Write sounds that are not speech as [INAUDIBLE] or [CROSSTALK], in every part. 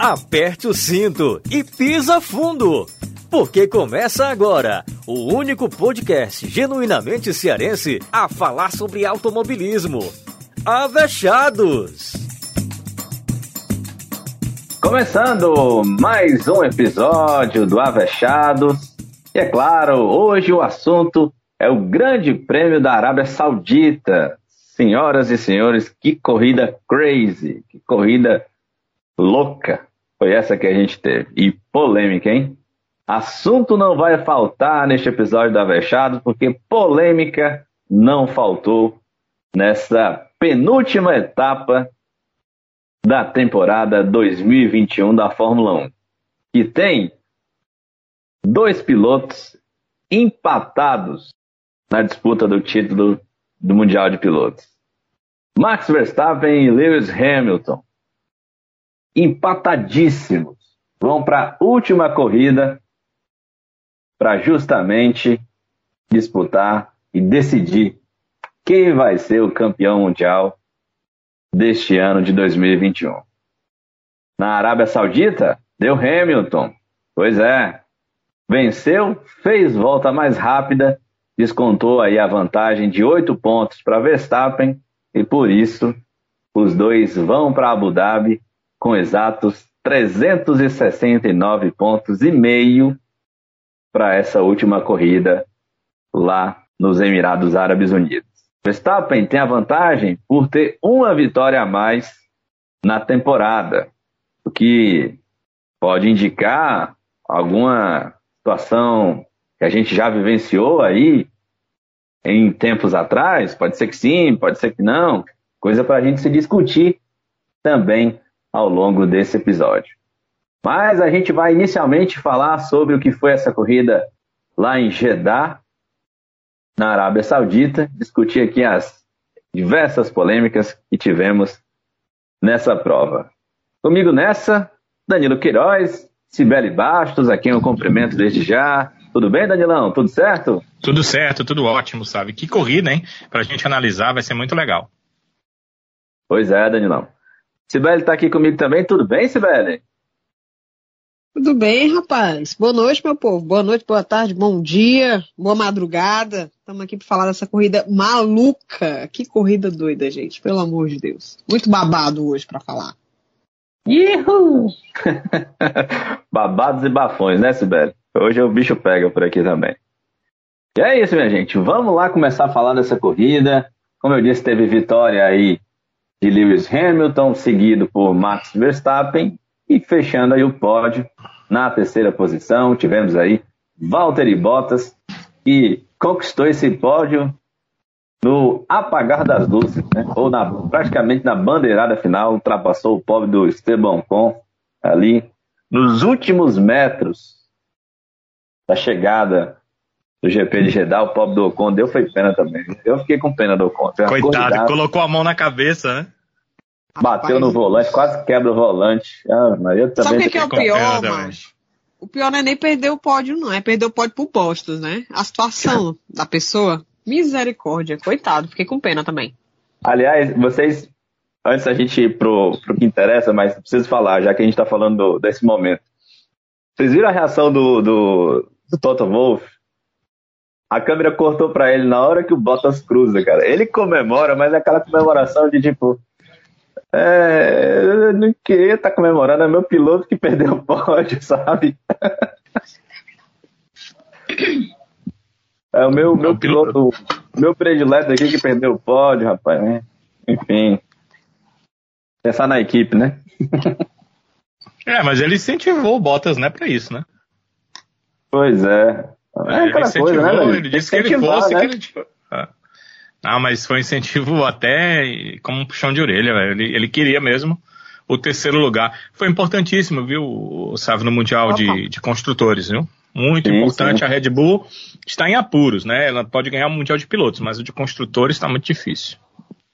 aperte o cinto e pisa fundo. Porque começa agora o único podcast genuinamente cearense a falar sobre automobilismo. Avechados! Começando mais um episódio do Avechados. E é claro, hoje o assunto é o Grande Prêmio da Arábia Saudita. Senhoras e senhores, que corrida crazy, que corrida louca foi essa que a gente teve. E polêmica, hein? Assunto não vai faltar neste episódio da Avechados, porque polêmica não faltou nessa penúltima etapa da temporada 2021 da Fórmula 1, que tem dois pilotos empatados na disputa do título do Mundial de Pilotos. Max Verstappen e Lewis Hamilton, empatadíssimos, vão para a última corrida para justamente disputar e decidir quem vai ser o campeão mundial deste ano de 2021. Na Arábia Saudita, deu Hamilton. Pois é, venceu, fez volta mais rápida, descontou aí a vantagem de oito pontos para Verstappen e por isso os dois vão para Abu Dhabi com exatos 369 pontos e meio para essa última corrida lá nos Emirados Árabes Unidos. Verstappen tem a vantagem por ter uma vitória a mais na temporada, o que pode indicar alguma situação que a gente já vivenciou aí em tempos atrás. Pode ser que sim, pode ser que não. Coisa para a gente se discutir também ao longo desse episódio. Mas a gente vai inicialmente falar sobre o que foi essa corrida lá em Jeddah, na Arábia Saudita, discutir aqui as diversas polêmicas que tivemos nessa prova. Comigo nessa, Danilo Queiroz, Sibeli Bastos, a quem eu cumprimento desde já. Tudo bem, Danilão? Tudo certo? Tudo certo, tudo ótimo, sabe? Que corrida, hein? Pra gente analisar, vai ser muito legal. Pois é, Danilão. Sibeli está aqui comigo também. Tudo bem, Sibeli? Tudo bem, rapaz. Boa noite, meu povo. Boa noite, boa tarde, bom dia, boa madrugada. Estamos aqui para falar dessa corrida maluca. Que corrida doida, gente. Pelo amor de Deus. Muito babado hoje para falar. Ihu! [LAUGHS] Babados e bafões, né, Sibeli? Hoje o bicho pega por aqui também. E é isso, minha gente. Vamos lá começar a falar dessa corrida. Como eu disse, teve vitória aí de Lewis Hamilton, seguido por Max Verstappen e fechando aí o pódio, na terceira posição, tivemos aí Valtteri Bottas, que conquistou esse pódio no apagar das luzes, né? ou na, praticamente na bandeirada final, ultrapassou o pobre do Esteban Con ali nos últimos metros da chegada do GP de Jeddah, o pobre do Ocon deu foi pena também. Eu fiquei com pena do Ocon. Coitado, colocou a mão na cabeça, né? Bateu Rapaz, no volante, quase quebra o volante. Ah, mas eu também Sabe o que, é o pior, mas O pior não é nem perder o pódio, não. É perder o pódio pro Postos, né? A situação [LAUGHS] da pessoa. Misericórdia. Coitado, fiquei com pena também. Aliás, vocês, antes da gente ir pro, pro que interessa, mas preciso falar, já que a gente tá falando do, desse momento. Vocês viram a reação do, do, do Toto Wolff? A câmera cortou pra ele na hora que o Bottas cruza, cara. Ele comemora, mas é aquela comemoração de tipo é, eu não queria estar tá comemorando, é meu piloto que perdeu o pódio, [LAUGHS] sabe? É o meu, meu piloto, meu predileto aqui que perdeu o pódio, rapaz. Né? Enfim. Pensar na equipe, né? [LAUGHS] é, mas ele incentivou o Bottas, né, pra isso, né? Pois é. É, é aquela coisa, né, velho? Ele disse que ele fosse, né? que ele, tipo, ah. Ah, mas foi um incentivo até como um puxão de orelha, velho. Ele, ele queria mesmo o terceiro lugar. Foi importantíssimo, viu, Sávio, no Mundial de, de, Construtores, viu? Muito sim, importante. Sim. A Red Bull está em apuros, né? Ela pode ganhar o Mundial de Pilotos, mas o de Construtores está muito difícil.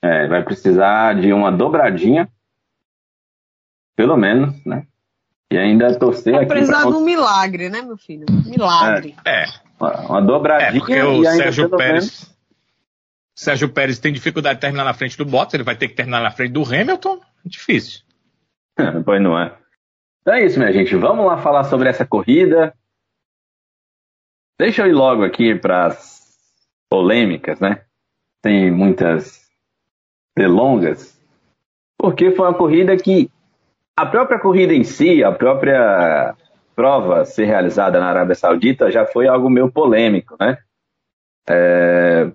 É, vai precisar de uma dobradinha, pelo menos, né? E ainda torcer vai aqui. Precisar pra... de um milagre, né, meu filho? Milagre. É. é. Uma dobradinha. É, porque o Sérgio Pérez. Menos Sérgio Pérez tem dificuldade de terminar na frente do Bottas, ele vai ter que terminar na frente do Hamilton. Difícil. [LAUGHS] pois não é. Então é isso, minha gente. Vamos lá falar sobre essa corrida. Deixa eu ir logo aqui para as polêmicas, né? Tem muitas delongas, porque foi uma corrida que a própria corrida em si, a própria prova ser realizada na Arábia Saudita já foi algo meio polêmico, né? É,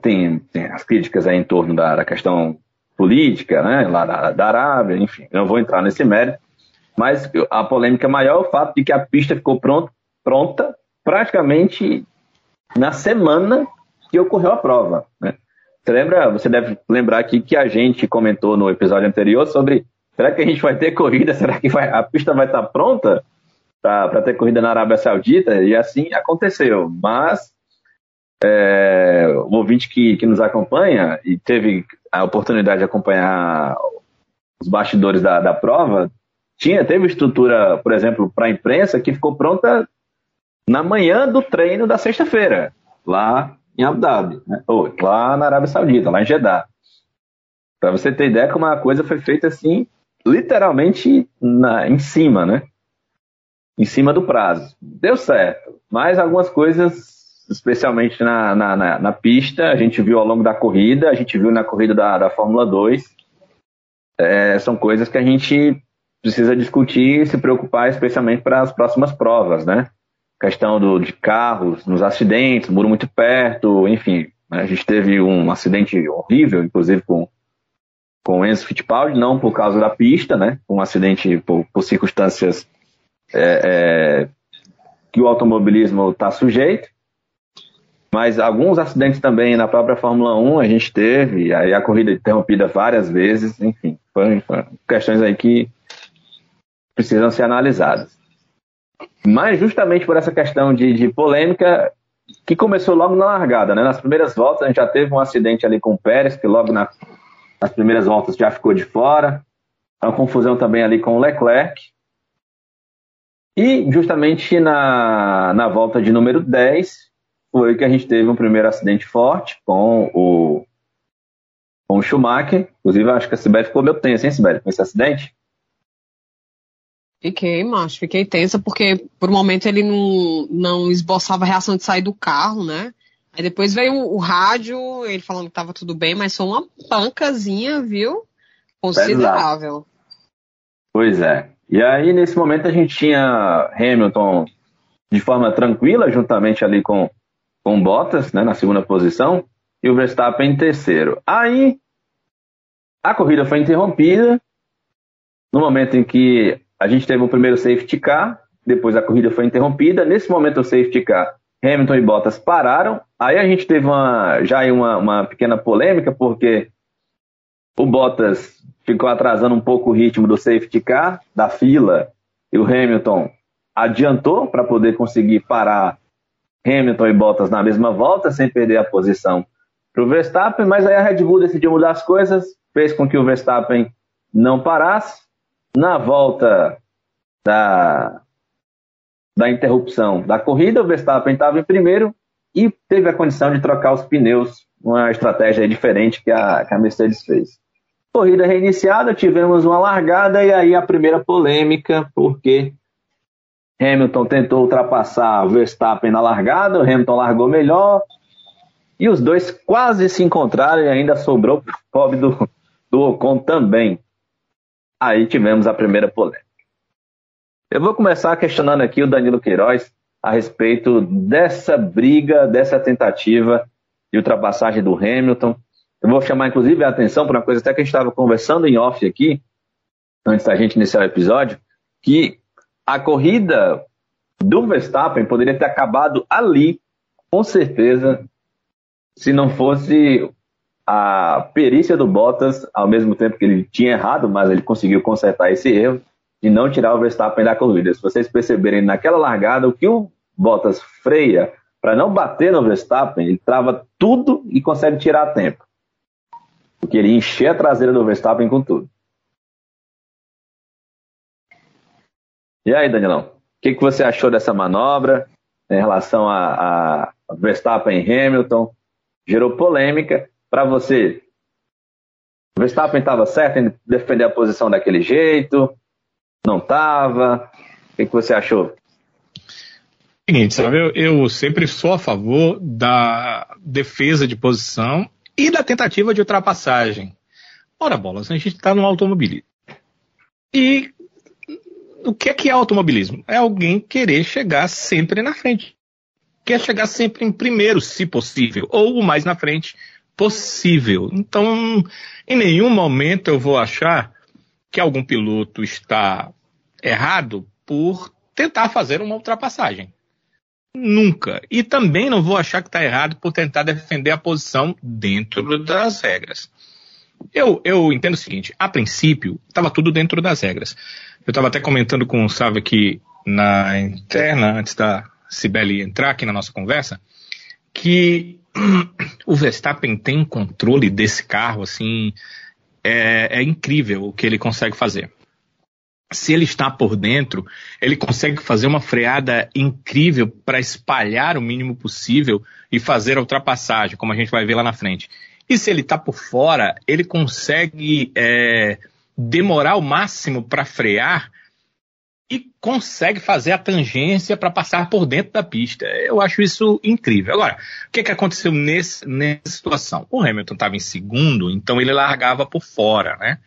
tem, tem, as críticas aí em torno da, da questão política, né, lá da, da Arábia, enfim, não vou entrar nesse mérito, mas a polêmica maior é o fato de que a pista ficou pronta, pronta praticamente na semana que ocorreu a prova. Né? Você lembra? Você deve lembrar aqui que a gente comentou no episódio anterior sobre será que a gente vai ter corrida? Será que vai, a pista vai estar pronta para ter corrida na Arábia Saudita? E assim aconteceu. Mas é, o ouvinte que, que nos acompanha e teve a oportunidade de acompanhar os bastidores da, da prova, tinha, teve estrutura, por exemplo, para a imprensa que ficou pronta na manhã do treino da sexta-feira, lá em Abu Dhabi, né? ou lá na Arábia Saudita, lá em Jeddah. Para você ter ideia como a coisa foi feita assim, literalmente na, em cima, né? Em cima do prazo. Deu certo, mas algumas coisas, especialmente na, na, na, na pista, a gente viu ao longo da corrida, a gente viu na corrida da, da Fórmula 2, é, são coisas que a gente precisa discutir e se preocupar especialmente para as próximas provas, né? questão do, de carros, nos acidentes, muro muito perto, enfim. A gente teve um acidente horrível, inclusive com, com Enzo Fittipaldi, não por causa da pista, né? Um acidente por, por circunstâncias é, é, que o automobilismo está sujeito. Mas alguns acidentes também na própria Fórmula 1 a gente teve, aí a corrida interrompida várias vezes, enfim, foram, foram questões aí que precisam ser analisadas. Mas justamente por essa questão de, de polêmica, que começou logo na largada, né? Nas primeiras voltas a gente já teve um acidente ali com o Pérez, que logo na, nas primeiras voltas já ficou de fora. Uma confusão também ali com o Leclerc. E justamente na, na volta de número 10 foi que a gente teve um primeiro acidente forte com o, com o Schumacher. Inclusive, acho que a Sibeli ficou meio tensa, hein, Sibeli, com esse acidente? Fiquei, macho, fiquei tensa, porque por um momento ele não, não esboçava a reação de sair do carro, né? Aí depois veio o, rádio, ele falando que tava tudo bem, mas foi uma pancazinha, viu? Considerável. Pois é. E aí, nesse momento, a gente tinha Hamilton de forma tranquila, juntamente ali com, com Bottas, né, na segunda posição, e o Verstappen em terceiro. Aí, a corrida foi interrompida, no momento em que a gente teve o primeiro safety car, depois a corrida foi interrompida. Nesse momento, o safety car, Hamilton e Bottas pararam. Aí a gente teve uma, já uma, uma pequena polêmica, porque o Bottas ficou atrasando um pouco o ritmo do safety car, da fila, e o Hamilton adiantou para poder conseguir parar Hamilton e Bottas na mesma volta, sem perder a posição para o Verstappen, mas aí a Red Bull decidiu mudar as coisas, fez com que o Verstappen não parasse, na volta da, da interrupção da corrida, o Verstappen estava em primeiro e teve a condição de trocar os pneus, uma estratégia diferente que a, que a Mercedes fez. Corrida reiniciada, tivemos uma largada e aí a primeira polêmica, porque Hamilton tentou ultrapassar Verstappen na largada, o Hamilton largou melhor e os dois quase se encontraram e ainda sobrou o pobre do, do Ocon também. Aí tivemos a primeira polêmica. Eu vou começar questionando aqui o Danilo Queiroz a respeito dessa briga, dessa tentativa de ultrapassagem do Hamilton. Eu vou chamar inclusive a atenção para uma coisa até que a gente estava conversando em off aqui, antes da gente iniciar o episódio, que a corrida do Verstappen poderia ter acabado ali, com certeza, se não fosse a perícia do Bottas, ao mesmo tempo que ele tinha errado, mas ele conseguiu consertar esse erro de não tirar o Verstappen da corrida. Se vocês perceberem naquela largada, o que o Bottas freia para não bater no Verstappen, ele trava tudo e consegue tirar tempo. Porque ele encher a traseira do Verstappen com tudo. E aí, Danilão? O que, que você achou dessa manobra em relação a, a Verstappen e Hamilton? Gerou polêmica para você, Verstappen estava certo em defender a posição daquele jeito? Não estava? O que, que você achou? Seguinte, sabe, eu, eu sempre sou a favor da defesa de posição e da tentativa de ultrapassagem. Ora, bolas, a gente está no automobilismo. E o que é que é automobilismo? É alguém querer chegar sempre na frente. Quer chegar sempre em primeiro, se possível, ou o mais na frente possível. Então, em nenhum momento eu vou achar que algum piloto está errado por tentar fazer uma ultrapassagem. Nunca. E também não vou achar que está errado por tentar defender a posição dentro das regras. Eu, eu entendo o seguinte: a princípio, estava tudo dentro das regras. Eu estava até comentando com o Sávio aqui na interna, antes da Cibele entrar aqui na nossa conversa, que [CLEARS THROAT] o Verstappen tem controle desse carro, assim, é, é incrível o que ele consegue fazer. Se ele está por dentro, ele consegue fazer uma freada incrível para espalhar o mínimo possível e fazer a ultrapassagem, como a gente vai ver lá na frente. E se ele está por fora, ele consegue é, demorar o máximo para frear e consegue fazer a tangência para passar por dentro da pista. Eu acho isso incrível. Agora, o que, que aconteceu nesse, nessa situação? O Hamilton estava em segundo, então ele largava por fora, né?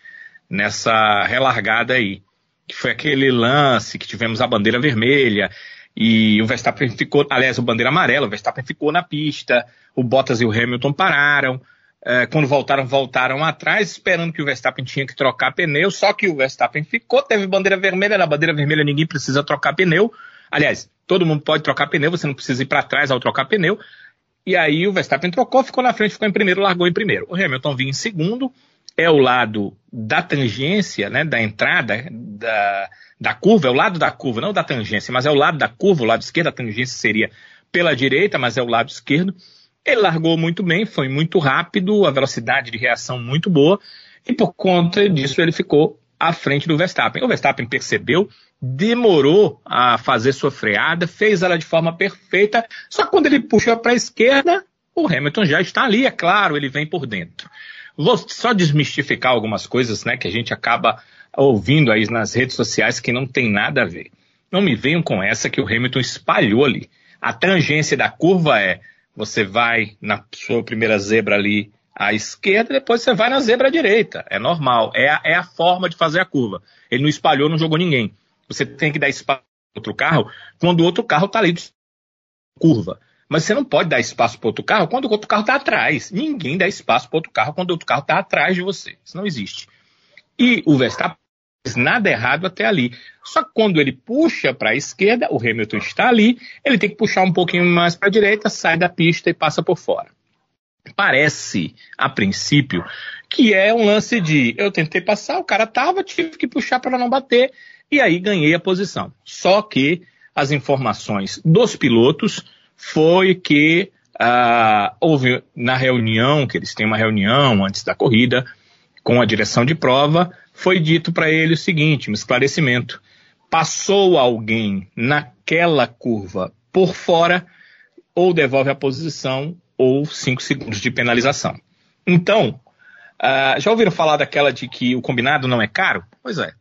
Nessa relargada aí. Que foi aquele lance que tivemos a bandeira vermelha e o Verstappen ficou, aliás, o bandeira amarela, o Verstappen ficou na pista, o Bottas e o Hamilton pararam. É, quando voltaram, voltaram atrás, esperando que o Verstappen tinha que trocar pneu, só que o Verstappen ficou, teve bandeira vermelha, na bandeira vermelha ninguém precisa trocar pneu. Aliás, todo mundo pode trocar pneu, você não precisa ir para trás ao trocar pneu. E aí o Verstappen trocou, ficou na frente, ficou em primeiro, largou em primeiro. O Hamilton vinha em segundo, é o lado da tangência, né, da entrada da, da curva, é o lado da curva, não da tangência, mas é o lado da curva, o lado esquerdo, a tangência seria pela direita, mas é o lado esquerdo. Ele largou muito bem, foi muito rápido, a velocidade de reação muito boa, e por conta disso ele ficou à frente do Verstappen. O Verstappen percebeu, demorou a fazer sua freada, fez ela de forma perfeita, só que quando ele puxa para a esquerda, o Hamilton já está ali, é claro, ele vem por dentro. Vou só desmistificar algumas coisas, né, que a gente acaba ouvindo aí nas redes sociais que não tem nada a ver. Não me venham com essa que o Hamilton espalhou ali. A tangência da curva é você vai na sua primeira zebra ali à esquerda, depois você vai na zebra à direita. É normal. É a, é a forma de fazer a curva. Ele não espalhou, não jogou ninguém. Você tem que dar espaço para outro carro quando o outro carro está ali de curva. Mas você não pode dar espaço para outro carro quando o outro carro está atrás. Ninguém dá espaço para outro carro quando o outro carro está atrás de você. Isso não existe. E o Verstappen nada errado até ali. Só que quando ele puxa para a esquerda, o Hamilton está ali, ele tem que puxar um pouquinho mais para a direita, sai da pista e passa por fora. Parece, a princípio, que é um lance de eu tentei passar, o cara tava, tive que puxar para não bater, e aí ganhei a posição. Só que as informações dos pilotos foi que uh, houve na reunião, que eles têm uma reunião antes da corrida, com a direção de prova, foi dito para ele o seguinte, um esclarecimento. Passou alguém naquela curva por fora, ou devolve a posição, ou 5 segundos de penalização. Então, uh, já ouviram falar daquela de que o combinado não é caro? Pois é.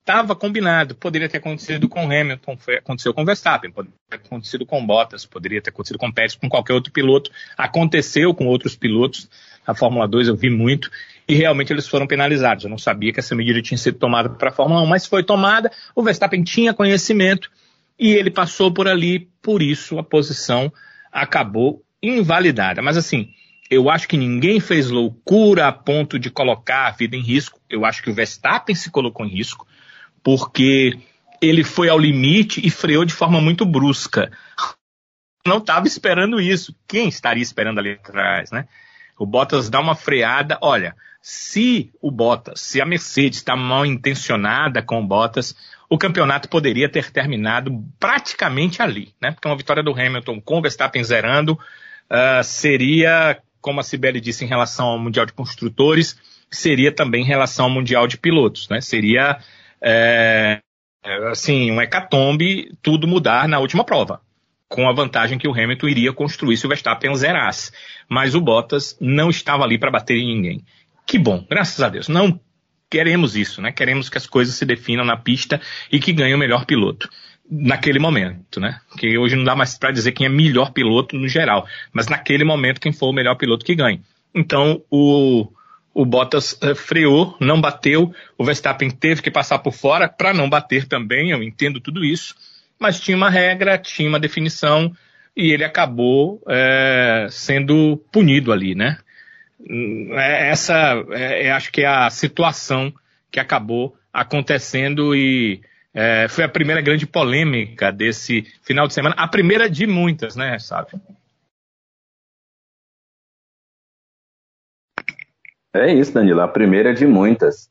Estava combinado, poderia ter acontecido com Hamilton, foi, aconteceu com Verstappen, poderia ter acontecido com Bottas, poderia ter acontecido com Pérez, com qualquer outro piloto. Aconteceu com outros pilotos, a Fórmula 2 eu vi muito, e realmente eles foram penalizados. Eu não sabia que essa medida tinha sido tomada para a Fórmula 1, mas foi tomada. O Verstappen tinha conhecimento e ele passou por ali, por isso a posição acabou invalidada. Mas assim, eu acho que ninguém fez loucura a ponto de colocar a vida em risco. Eu acho que o Verstappen se colocou em risco, porque ele foi ao limite e freou de forma muito brusca. Não estava esperando isso. Quem estaria esperando ali atrás, né? O Bottas dá uma freada. Olha, se o Bottas, se a Mercedes está mal intencionada com o Bottas, o campeonato poderia ter terminado praticamente ali, né? Porque uma vitória do Hamilton com o Verstappen zerando uh, seria, como a Sibeli disse em relação ao Mundial de Construtores, seria também em relação ao Mundial de Pilotos, né? Seria, é, assim, um hecatombe tudo mudar na última prova com a vantagem que o Hamilton iria construir se o Verstappen zerasse. Mas o Bottas não estava ali para bater em ninguém. Que bom, graças a Deus. Não queremos isso, né? Queremos que as coisas se definam na pista e que ganhe o melhor piloto naquele momento, né? Porque hoje não dá mais para dizer quem é melhor piloto no geral, mas naquele momento quem for o melhor piloto que ganhe. Então o, o Bottas uh, freou, não bateu, o Verstappen teve que passar por fora para não bater também, eu entendo tudo isso, mas tinha uma regra, tinha uma definição e ele acabou é, sendo punido ali, né? É, essa é, é, acho que é a situação que acabou acontecendo e é, foi a primeira grande polêmica desse final de semana, a primeira de muitas, né, sabe? É isso, Danilo, a primeira de muitas.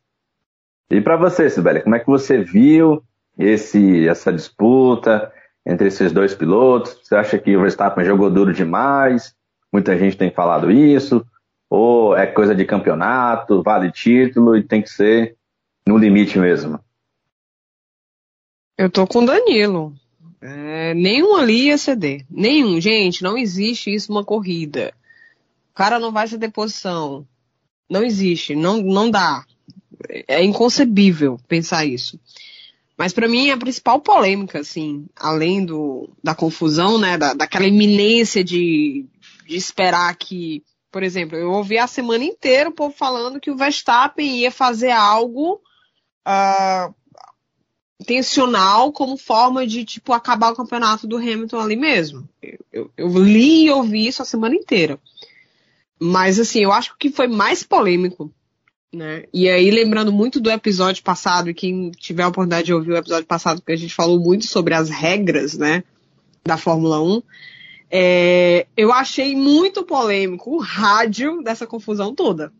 E para você, Sibeli, como é que você viu esse, essa disputa entre esses dois pilotos? Você acha que o Verstappen jogou duro demais? Muita gente tem falado isso. Ou é coisa de campeonato, vale título e tem que ser no limite mesmo? Eu tô com Danilo. É, nenhum ali ia ceder. Nenhum. Gente, não existe isso uma corrida. O cara não vai ceder posição. Não existe. Não, não dá. É inconcebível pensar isso. Mas para mim a principal polêmica, assim, além do, da confusão, né, da, daquela iminência de, de esperar que, por exemplo, eu ouvi a semana inteira o povo falando que o Verstappen ia fazer algo uh, intencional como forma de, tipo, acabar o campeonato do Hamilton ali mesmo. Eu, eu, eu, li e ouvi isso a semana inteira. Mas, assim, eu acho que o que foi mais polêmico, né? E aí, lembrando muito do episódio passado, e quem tiver a oportunidade de ouvir o episódio passado, que a gente falou muito sobre as regras, né, da Fórmula 1, é, eu achei muito polêmico o rádio dessa confusão toda.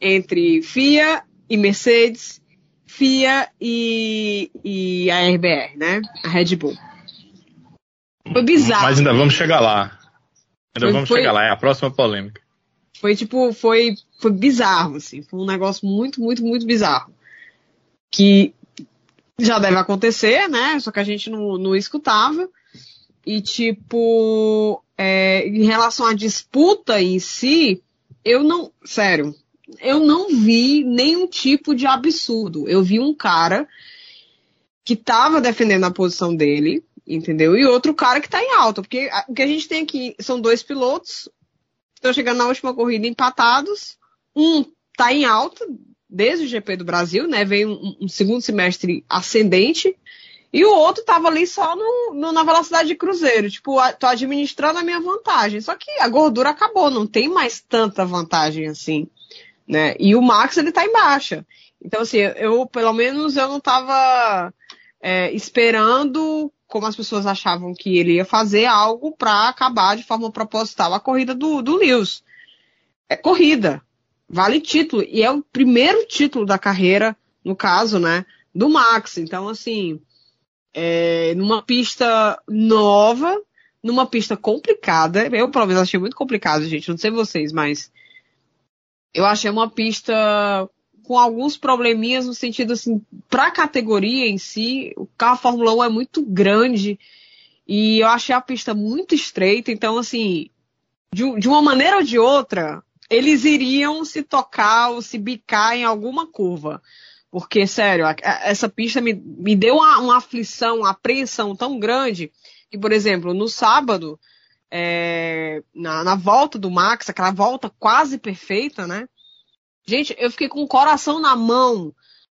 Entre FIA e Mercedes, FIA e, e a RBR, né? A Red Bull. Foi bizarro. Mas ainda vamos chegar lá. Ainda foi, vamos foi, chegar lá, é a próxima polêmica. Foi tipo, foi, foi bizarro, assim. Foi um negócio muito, muito, muito bizarro. Que já deve acontecer, né? Só que a gente não, não escutava. E, tipo, é, em relação à disputa em si, eu não. Sério, eu não vi nenhum tipo de absurdo. Eu vi um cara que estava defendendo a posição dele, entendeu? E outro cara que está em alta, porque o que a gente tem aqui são dois pilotos, estão chegando na última corrida empatados, um está em alta desde o GP do Brasil, né? Veio um, um segundo semestre ascendente. E o outro estava ali só no, no, na velocidade de cruzeiro. Tipo, a, tô administrando a minha vantagem. Só que a gordura acabou, não tem mais tanta vantagem assim né? E o Max ele tá em baixa. Então, assim, eu, pelo menos, eu não tava é, esperando, como as pessoas achavam que ele ia fazer, algo para acabar de forma proposital a corrida do, do Lewis. É corrida, vale título, e é o primeiro título da carreira, no caso, né, do Max. Então, assim, é, numa pista nova, numa pista complicada, eu pelo menos achei muito complicado, gente, não sei vocês, mas eu achei uma pista com alguns probleminhas no sentido assim, para a categoria em si, o carro Fórmula 1 é muito grande e eu achei a pista muito estreita, então assim, de, de uma maneira ou de outra, eles iriam se tocar ou se bicar em alguma curva. Porque, sério, essa pista me, me deu uma, uma aflição, uma apreensão tão grande que, por exemplo, no sábado, é, na, na volta do Max, aquela volta quase perfeita, né? Gente, eu fiquei com o coração na mão,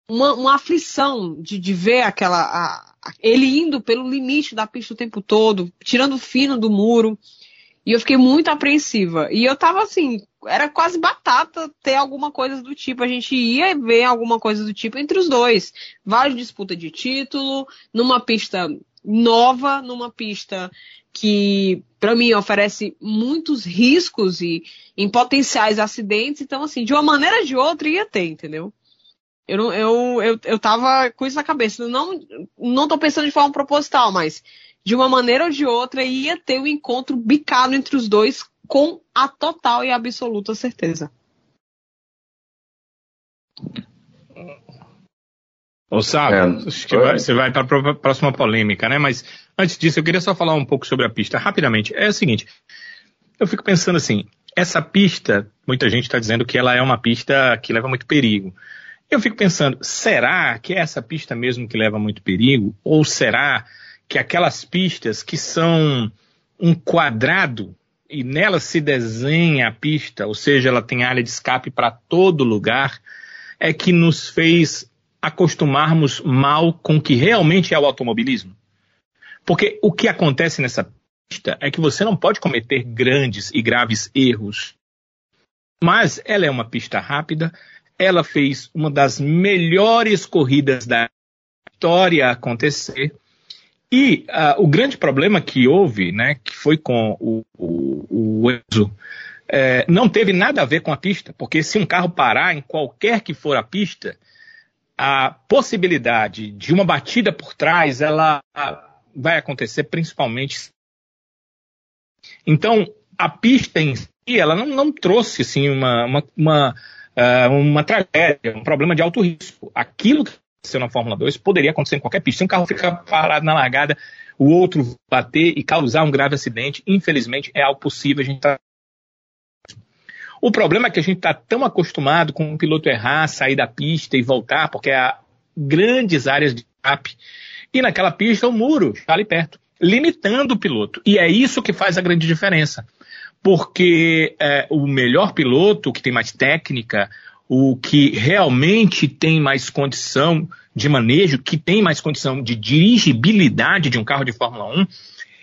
uma, uma aflição de, de ver aquela. A, a, ele indo pelo limite da pista o tempo todo, tirando fino do muro. E eu fiquei muito apreensiva. E eu tava assim, era quase batata ter alguma coisa do tipo. A gente ia ver alguma coisa do tipo entre os dois. Várias disputas de título, numa pista nova, numa pista que para mim oferece muitos riscos e em potenciais acidentes. Então, assim, de uma maneira ou de outra ia ter, entendeu? Eu, eu, eu, eu tava com isso na cabeça. Não, não tô pensando de forma proposital, mas de uma maneira ou de outra ia ter o um encontro bicado entre os dois com a total e absoluta certeza. Ô, Sábio, é, acho que vai, você vai para a próxima polêmica, né? Mas antes disso, eu queria só falar um pouco sobre a pista, rapidamente. É o seguinte, eu fico pensando assim, essa pista, muita gente está dizendo que ela é uma pista que leva muito perigo. Eu fico pensando, será que é essa pista mesmo que leva muito perigo? Ou será que aquelas pistas que são um quadrado e nela se desenha a pista, ou seja, ela tem área de escape para todo lugar, é que nos fez acostumarmos mal com o que realmente é o automobilismo? Porque o que acontece nessa pista é que você não pode cometer grandes e graves erros. Mas ela é uma pista rápida, ela fez uma das melhores corridas da história acontecer. E uh, o grande problema que houve, né, que foi com o, o, o Enzo, é, não teve nada a ver com a pista, porque se um carro parar em qualquer que for a pista, a possibilidade de uma batida por trás, ela vai acontecer principalmente. Então, a pista em si, ela não, não trouxe assim, uma, uma, uma, uh, uma tragédia, um problema de alto risco. Aquilo que aconteceu na Fórmula 2 poderia acontecer em qualquer pista. Se um carro ficar parado na largada, o outro bater e causar um grave acidente, infelizmente é algo possível. A gente está o problema é que a gente está tão acostumado com o piloto errar, sair da pista e voltar, porque há grandes áreas de escape. E naquela pista o muro está ali perto, limitando o piloto. E é isso que faz a grande diferença. Porque é, o melhor piloto, que tem mais técnica, o que realmente tem mais condição de manejo, que tem mais condição de dirigibilidade de um carro de Fórmula 1,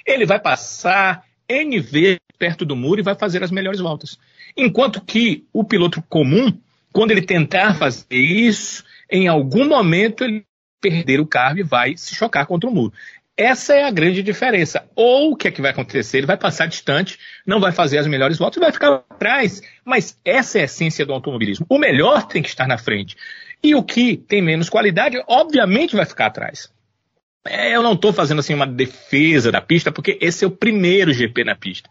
ele vai passar N vezes perto do muro e vai fazer as melhores voltas. Enquanto que o piloto comum, quando ele tentar fazer isso, em algum momento ele perder o carro e vai se chocar contra o muro. Essa é a grande diferença. Ou o que é que vai acontecer? Ele vai passar distante, não vai fazer as melhores voltas vai ficar atrás. Mas essa é a essência do automobilismo. O melhor tem que estar na frente. E o que tem menos qualidade, obviamente, vai ficar atrás. É, eu não estou fazendo assim uma defesa da pista, porque esse é o primeiro GP na pista.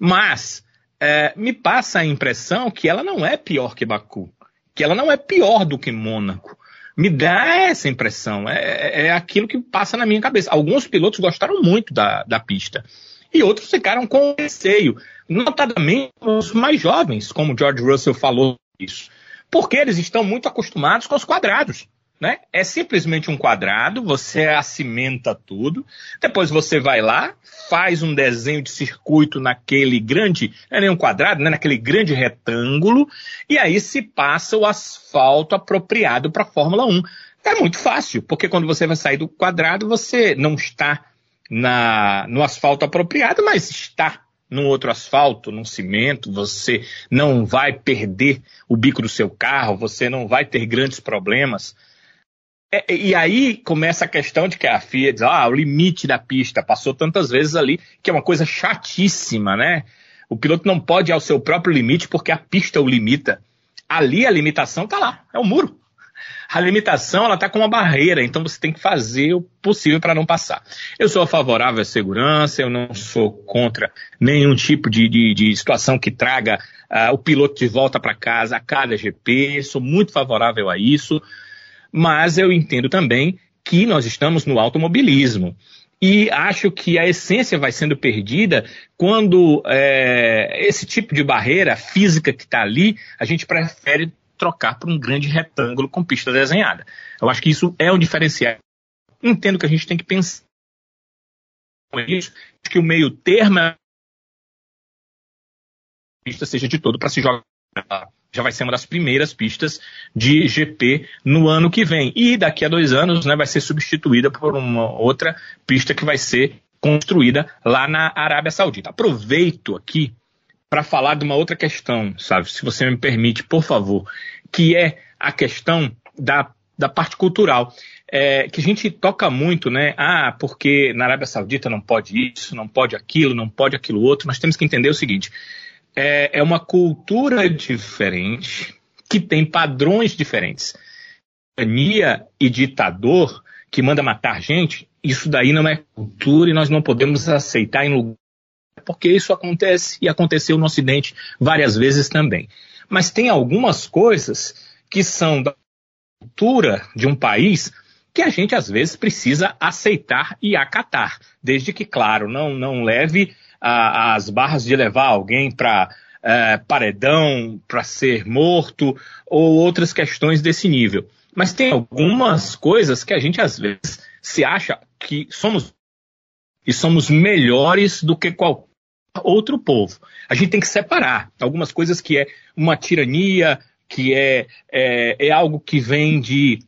Mas é, me passa a impressão que ela não é pior que Baku, que ela não é pior do que Mônaco. Me dá essa impressão, é, é, é aquilo que passa na minha cabeça. Alguns pilotos gostaram muito da, da pista e outros ficaram com receio, notadamente os mais jovens, como George Russell falou isso, porque eles estão muito acostumados com os quadrados. Né? É simplesmente um quadrado, você acimenta tudo, depois você vai lá, faz um desenho de circuito naquele grande, não é nem um quadrado, né? naquele grande retângulo, e aí se passa o asfalto apropriado para a Fórmula 1. É muito fácil, porque quando você vai sair do quadrado, você não está na, no asfalto apropriado, mas está num outro asfalto, num cimento, você não vai perder o bico do seu carro, você não vai ter grandes problemas. É, e aí começa a questão de que a FIA diz, ah, o limite da pista passou tantas vezes ali, que é uma coisa chatíssima, né? O piloto não pode ir ao seu próprio limite porque a pista o limita. Ali a limitação está lá, é o muro. A limitação ela está com uma barreira, então você tem que fazer o possível para não passar. Eu sou favorável à segurança, eu não sou contra nenhum tipo de, de, de situação que traga uh, o piloto de volta para casa a cada GP, sou muito favorável a isso mas eu entendo também que nós estamos no automobilismo. E acho que a essência vai sendo perdida quando é, esse tipo de barreira física que está ali, a gente prefere trocar por um grande retângulo com pista desenhada. Eu acho que isso é um diferencial. Entendo que a gente tem que pensar isso, que o meio termo é seja de todo para se jogar já vai ser uma das primeiras pistas de GP no ano que vem. E daqui a dois anos né, vai ser substituída por uma outra pista que vai ser construída lá na Arábia Saudita. Aproveito aqui para falar de uma outra questão, sabe? Se você me permite, por favor, que é a questão da, da parte cultural. É, que a gente toca muito, né? Ah, porque na Arábia Saudita não pode isso, não pode aquilo, não pode aquilo outro. Nós temos que entender o seguinte: é, é uma cultura diferente que tem padrões diferentes. Tirania e ditador que manda matar gente, isso daí não é cultura e nós não podemos aceitar em lugar porque isso acontece e aconteceu no Ocidente várias vezes também. Mas tem algumas coisas que são da cultura de um país que a gente às vezes precisa aceitar e acatar, desde que, claro, não, não leve a, as barras de levar alguém para é, paredão, para ser morto, ou outras questões desse nível. Mas tem algumas coisas que a gente às vezes se acha que somos e somos melhores do que qualquer outro povo. A gente tem que separar algumas coisas que é uma tirania, que é, é, é algo que vem de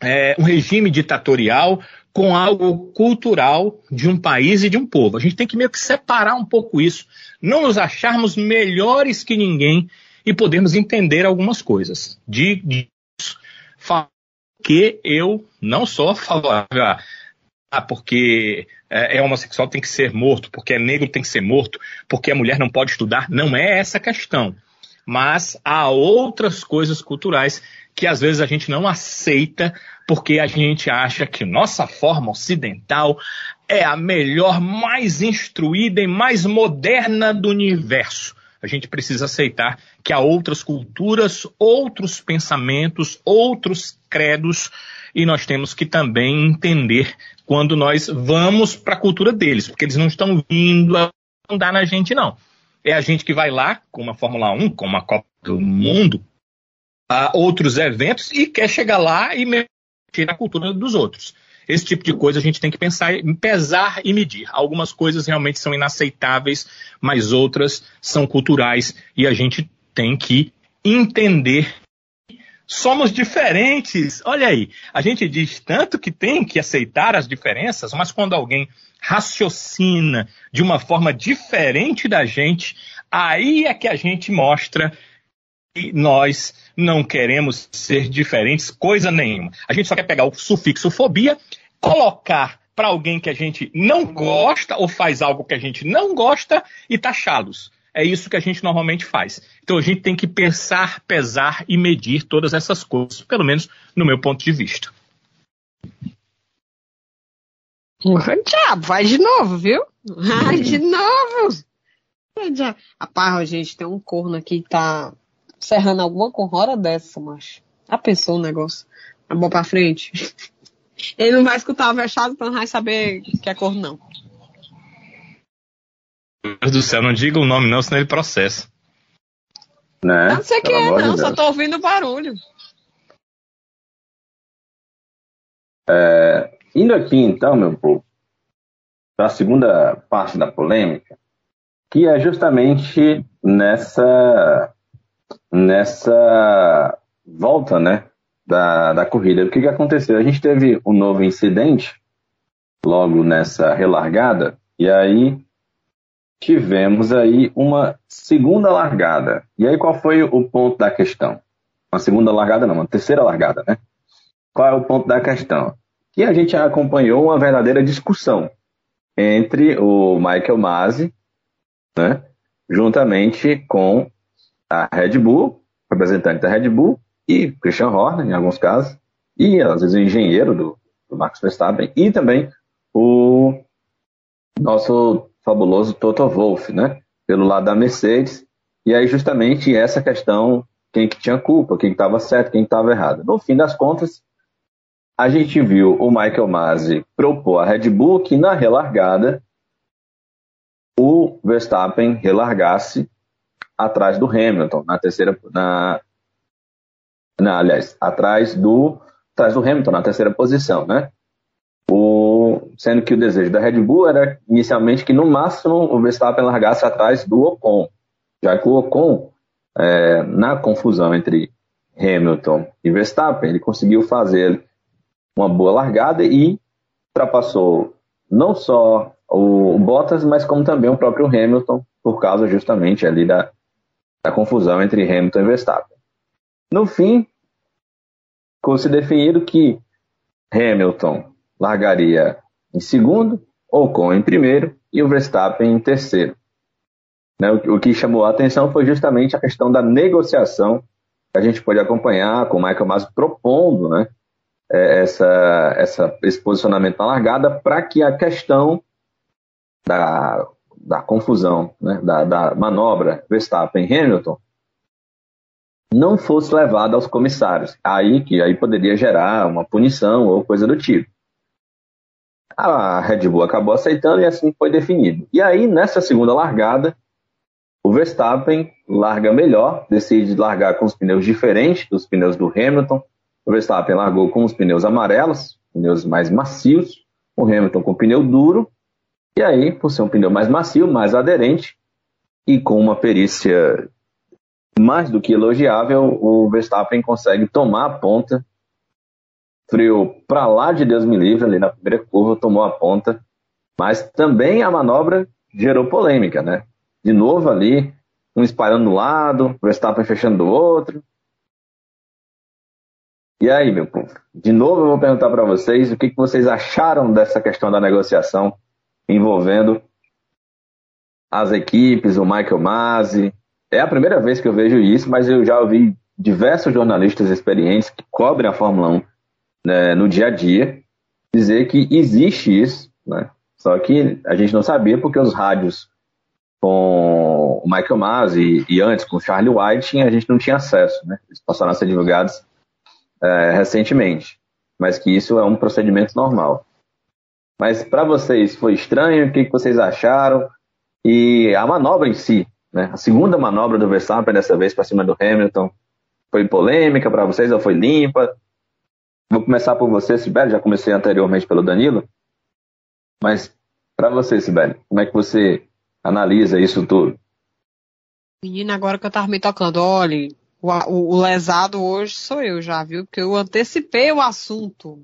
é, um regime ditatorial com algo cultural de um país e de um povo. A gente tem que meio que separar um pouco isso, não nos acharmos melhores que ninguém e podermos entender algumas coisas. De, disso, que eu não sou favorável a ah, porque é, é, homossexual tem que ser morto, porque é negro tem que ser morto, porque a mulher não pode estudar. Não é essa a questão. Mas há outras coisas culturais que às vezes a gente não aceita porque a gente acha que nossa forma ocidental é a melhor, mais instruída e mais moderna do universo. A gente precisa aceitar que há outras culturas, outros pensamentos, outros credos e nós temos que também entender quando nós vamos para a cultura deles, porque eles não estão vindo a andar na gente, não. É a gente que vai lá, com uma Fórmula 1, com uma Copa do Mundo, a outros eventos e quer chegar lá e mexer na cultura dos outros. Esse tipo de coisa a gente tem que pensar, pesar e medir. Algumas coisas realmente são inaceitáveis, mas outras são culturais e a gente tem que entender somos diferentes. Olha aí, a gente diz tanto que tem que aceitar as diferenças, mas quando alguém raciocina de uma forma diferente da gente, aí é que a gente mostra que nós não queremos ser diferentes, coisa nenhuma. A gente só quer pegar o sufixo fobia, colocar para alguém que a gente não gosta ou faz algo que a gente não gosta e taxá-los. É isso que a gente normalmente faz. Então a gente tem que pensar, pesar e medir todas essas coisas, pelo menos no meu ponto de vista. Diabo, vai de novo, viu? Vai de [LAUGHS] novo! Rapaz, gente, tem um corno aqui que tá serrando alguma hora dessa, macho. Já pensou o negócio? Tá bom pra frente? [LAUGHS] Ele não vai escutar o vexado, então não vai saber que é corno, não. Meu Deus do céu, não diga o nome não, senão ele processa. Né? Não sei o que é, não, de só tô ouvindo barulho. É, indo aqui então, meu povo, para a segunda parte da polêmica, que é justamente nessa nessa volta, né, da, da corrida. O que, que aconteceu? A gente teve um novo incidente logo nessa relargada, e aí tivemos aí uma segunda largada. E aí qual foi o ponto da questão? Uma segunda largada não, uma terceira largada, né? Qual é o ponto da questão? Que a gente acompanhou uma verdadeira discussão entre o Michael Masi, né, juntamente com a Red Bull, representante da Red Bull, e Christian Horner, em alguns casos, e às vezes o engenheiro do, do Max Verstappen, e também o nosso fabuloso Toto Wolff, né? Pelo lado da Mercedes. E aí justamente essa questão, quem que tinha culpa, quem estava certo, quem estava errado. No fim das contas, a gente viu o Michael Masi propor a Red Bull que na relargada o Verstappen relargasse atrás do Hamilton, na terceira, na, na aliás, atrás do, atrás do Hamilton, na terceira posição, né? O, sendo que o desejo da Red Bull era inicialmente que no máximo o Verstappen largasse atrás do Ocon, já que o Ocon, é, na confusão entre Hamilton e Verstappen, ele conseguiu fazer uma boa largada e ultrapassou não só o Bottas, mas como também o próprio Hamilton, por causa justamente ali da, da confusão entre Hamilton e Verstappen. No fim, ficou se definido que Hamilton largaria em segundo, Ocon em primeiro e o Verstappen em terceiro. Né, o, o, que chamou a atenção foi justamente a questão da negociação que a gente pode acompanhar com o Michael Masi propondo né, essa, essa, esse posicionamento na largada para que a questão da, da confusão, né, da, da manobra Verstappen-Hamilton não fosse levada aos comissários. Aí que aí poderia gerar uma punição ou coisa do tipo. A Red Bull acabou aceitando e assim foi definido. E aí, nessa segunda largada, o Verstappen larga melhor, decide largar com os pneus diferentes dos pneus do Hamilton. O Verstappen largou com os pneus amarelos, pneus mais macios, o Hamilton com pneu duro, e aí, por ser um pneu mais macio, mais aderente, e com uma perícia mais do que elogiável, o Verstappen consegue tomar a ponta, freou para lá de Deus me livre, ali na primeira curva, tomou a ponta, mas também a manobra gerou polêmica, né? De novo ali, um espalhando do lado, o Verstappen fechando do outro, e aí, meu povo? De novo eu vou perguntar para vocês o que, que vocês acharam dessa questão da negociação envolvendo as equipes, o Michael Masi. É a primeira vez que eu vejo isso, mas eu já ouvi diversos jornalistas experientes que cobrem a Fórmula 1 né, no dia a dia dizer que existe isso, né? Só que a gente não sabia porque os rádios com o Michael Masi e, e antes com o Charlie White a gente não tinha acesso, né? Eles passaram a ser divulgados é, recentemente, mas que isso é um procedimento normal. Mas para vocês foi estranho? O que, que vocês acharam? E a manobra em si, né? a segunda manobra do Verstappen dessa vez para cima do Hamilton, foi polêmica para vocês ou foi limpa? Vou começar por você, Sibeli, já comecei anteriormente pelo Danilo. Mas para você, Sibeli, como é que você analisa isso tudo? Menina, agora que eu tava me tocando, olha, o, o, o, lesado hoje sou eu já, viu? Porque eu antecipei o assunto.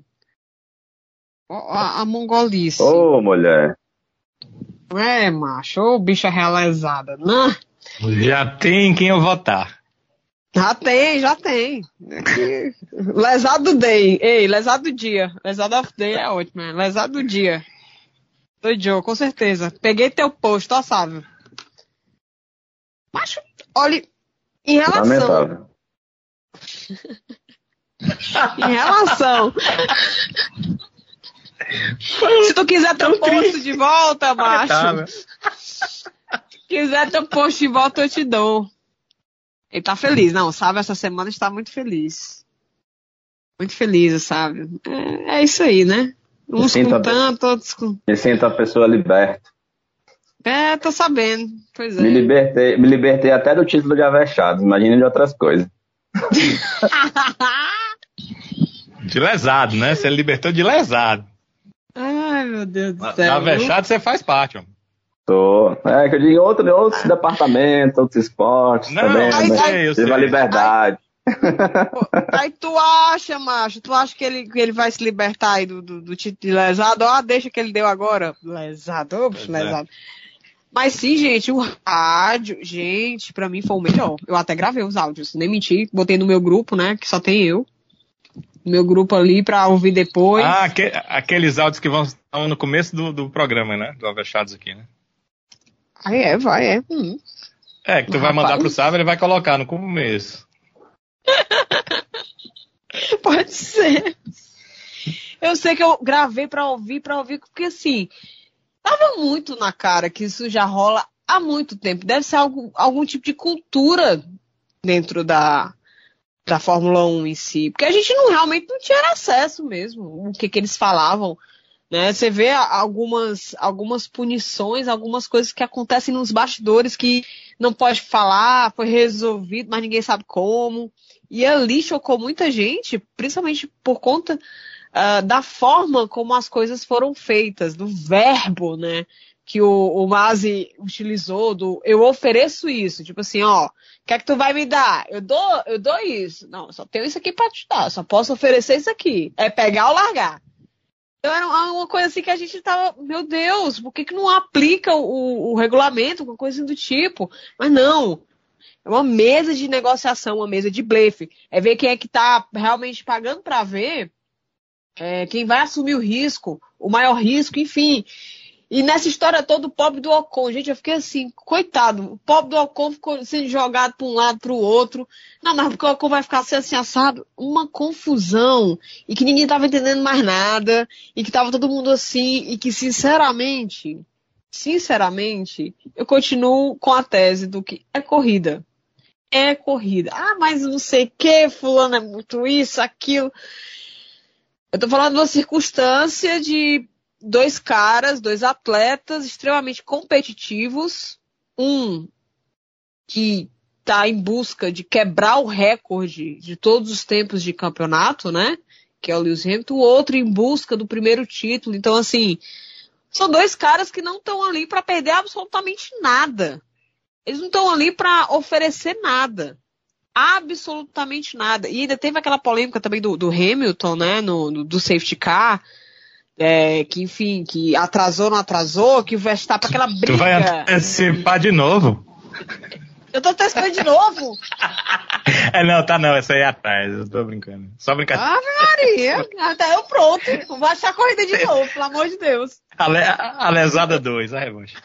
A, a mongolice. Ô, oh, mulher. É, macho, ô bicha realizada, né? Já tem quem eu votar. Já tem, já tem. lesado do day. Ei, lesado do dia. Lesado of day é ótimo, né? Lesado do dia. Joe, com certeza. Peguei teu post, ó, sabe? Macho, olha, em relação. [LAUGHS] em relação. Se tu quiser teu posto de volta, macho. quiser teu posto de volta, eu te dou. Ele tá feliz, não, sabe? Essa semana está muito feliz. Muito feliz, sabe? É, é isso aí, né? Uns com tanto, outros com. Me sinto a pessoa liberta. É, tô sabendo. Pois é. Me libertei, me libertei até do título de Avechados, imagina de outras coisas. [LAUGHS] de lesado, né? Você libertou de lesado. Ai, meu Deus do céu. Na Avechado você faz parte, ó. Tô. É, que eu digo outro, outros departamentos, outros esportes Não, também. Aí, né? aí, Tive a liberdade. Aí tu acha, macho, tu acha que ele, que ele vai se libertar aí do, do, do título de lesado? Ó, deixa que ele deu agora. Lesado, ô, bicho, lesado. É. Mas sim, gente, o rádio, gente, para mim foi o melhor. Eu até gravei os áudios, nem menti, botei no meu grupo, né, que só tem eu. Meu grupo ali pra ouvir depois. Ah, aqueles áudios que vão estar no começo do, do programa, né, do Avechados aqui, né? Ah, é, vai, é. Hum. É, que tu vai mandar pro Sábio, ele vai colocar no começo. [LAUGHS] Pode ser. Eu sei que eu gravei pra ouvir, pra ouvir, porque assim, Tava muito na cara que isso já rola há muito tempo. Deve ser algo, algum tipo de cultura dentro da, da Fórmula 1 em si. Porque a gente não realmente não tinha acesso mesmo. O que, que eles falavam. Né? Você vê algumas, algumas punições, algumas coisas que acontecem nos bastidores que não pode falar, foi resolvido, mas ninguém sabe como. E ali chocou muita gente, principalmente por conta uh, da forma como as coisas foram feitas, do verbo, né? Que o, o Mazi utilizou do eu ofereço isso, tipo assim, ó, o que é que tu vai me dar? Eu dou, eu dou isso. Não, só tenho isso aqui para te dar, só posso oferecer isso aqui. É pegar ou largar. Então era uma coisa assim que a gente tava, meu Deus, por que, que não aplica o, o regulamento, uma coisa do tipo? Mas não, é uma mesa de negociação, uma mesa de blefe. É ver quem é que tá realmente pagando para ver é, quem vai assumir o risco, o maior risco, enfim. E nessa história toda, o pobre do Ocon, gente, eu fiquei assim, coitado, o pobre do Ocon ficou sendo jogado para um lado para o outro. Não, mas porque o Ocon vai ficar assim, assim, assado, uma confusão, e que ninguém estava entendendo mais nada, e que estava todo mundo assim, e que sinceramente, sinceramente, eu continuo com a tese do que é corrida. É corrida. Ah, mas não sei o que, fulano é muito isso, aquilo. Eu tô falando de uma circunstância de dois caras, dois atletas extremamente competitivos. Um que está em busca de quebrar o recorde de todos os tempos de campeonato, né? Que é o Lewis Hamilton, o outro em busca do primeiro título. Então, assim, são dois caras que não estão ali para perder absolutamente nada. Eles não estão ali para oferecer nada. Absolutamente nada. E ainda teve aquela polêmica também do, do Hamilton, né? No, no, do safety car. É, que, enfim, que atrasou, não atrasou, que o Verstappen, aquela briga. Tu vai antecipar de novo? Eu tô antecipando de novo? é, não, tá não, essa aí é atrás, eu tô brincando. Só brincando. Ave Maria, até eu pronto. Vou achar a corrida de novo, pelo amor de Deus. A, le, a lesada 2, a revanche.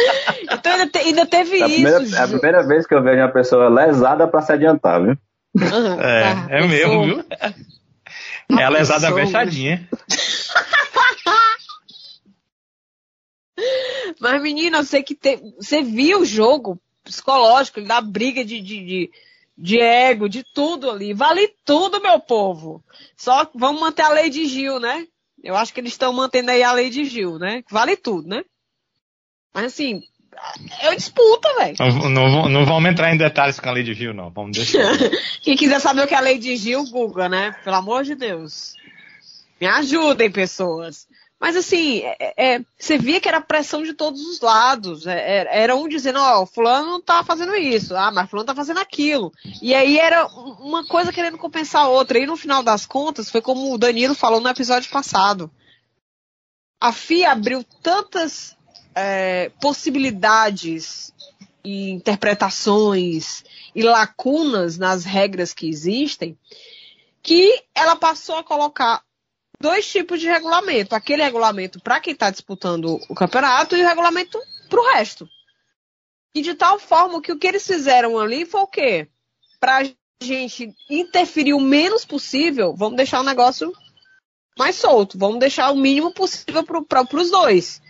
[LAUGHS] então ainda, te, ainda teve é isso. Primeira, é a primeira vez que eu vejo uma pessoa lesada pra se adiantar, viu? Uhum, é, tá, é mesmo, viu? É a lesada fechadinha. [LAUGHS] Mas, menina, eu sei que te... você viu o jogo psicológico, da briga de, de, de, de, ego, de tudo ali. Vale tudo, meu povo. Só vamos manter a lei de Gil, né? Eu acho que eles estão mantendo aí a lei de Gil, né? Vale tudo, né? Mas assim, é uma disputa, velho. Não, não, não, vamos entrar em detalhes com a lei de Gil, não. Vamos deixar. [LAUGHS] Quem quiser saber o que é a lei de Gil, Google, né? Pelo amor de Deus. Me ajudem, pessoas. Mas assim, é, é, você via que era pressão de todos os lados. É, é era um dizendo, ó, oh, fulano tá fazendo isso, ah, mas fulano tá fazendo aquilo. E aí era uma coisa querendo compensar a outra. E no final das contas, foi como o Danilo falou no episódio passado. A FIA abriu tantas é, possibilidades e interpretações e lacunas nas regras que existem, que ela passou a colocar dois tipos de regulamento. Aquele regulamento para quem está disputando o campeonato e o regulamento para o resto. E de tal forma que o que eles fizeram ali foi o quê? Para a gente interferir o menos possível, vamos deixar o negócio mais solto. Vamos deixar o mínimo possível para os dois.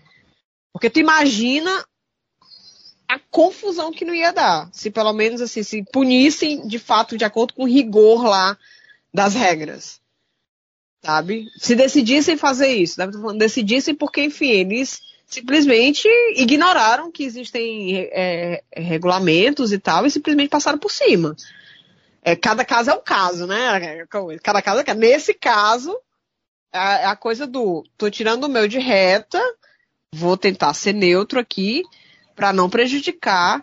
Porque tu imagina a confusão que não ia dar. Se pelo menos assim, se punissem de fato de acordo com o rigor lá das regras sabe? Se decidissem fazer isso, né? decidissem porque, enfim, eles simplesmente ignoraram que existem é, regulamentos e tal e simplesmente passaram por cima. É, cada caso é um caso, né? Cada caso é Nesse caso, é, é a coisa do tô tirando o meu de reta, vou tentar ser neutro aqui para não prejudicar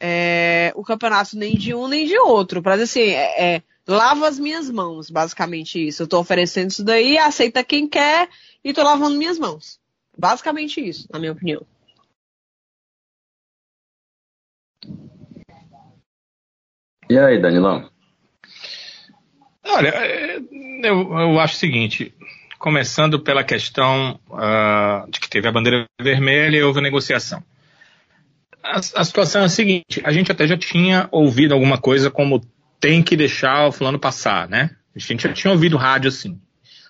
é, o campeonato nem de um nem de outro. Para dizer assim, é, é lavo as minhas mãos, basicamente isso. Eu estou oferecendo isso daí, aceita quem quer e estou lavando minhas mãos. Basicamente isso, na minha opinião. E aí, Danilão? Olha, é, eu, eu acho o seguinte, começando pela questão uh, de que teve a bandeira vermelha e houve negociação. A, a, situação é a seguinte: a gente até já tinha ouvido alguma coisa como tem que deixar o fulano passar, né? A gente já tinha ouvido rádio assim.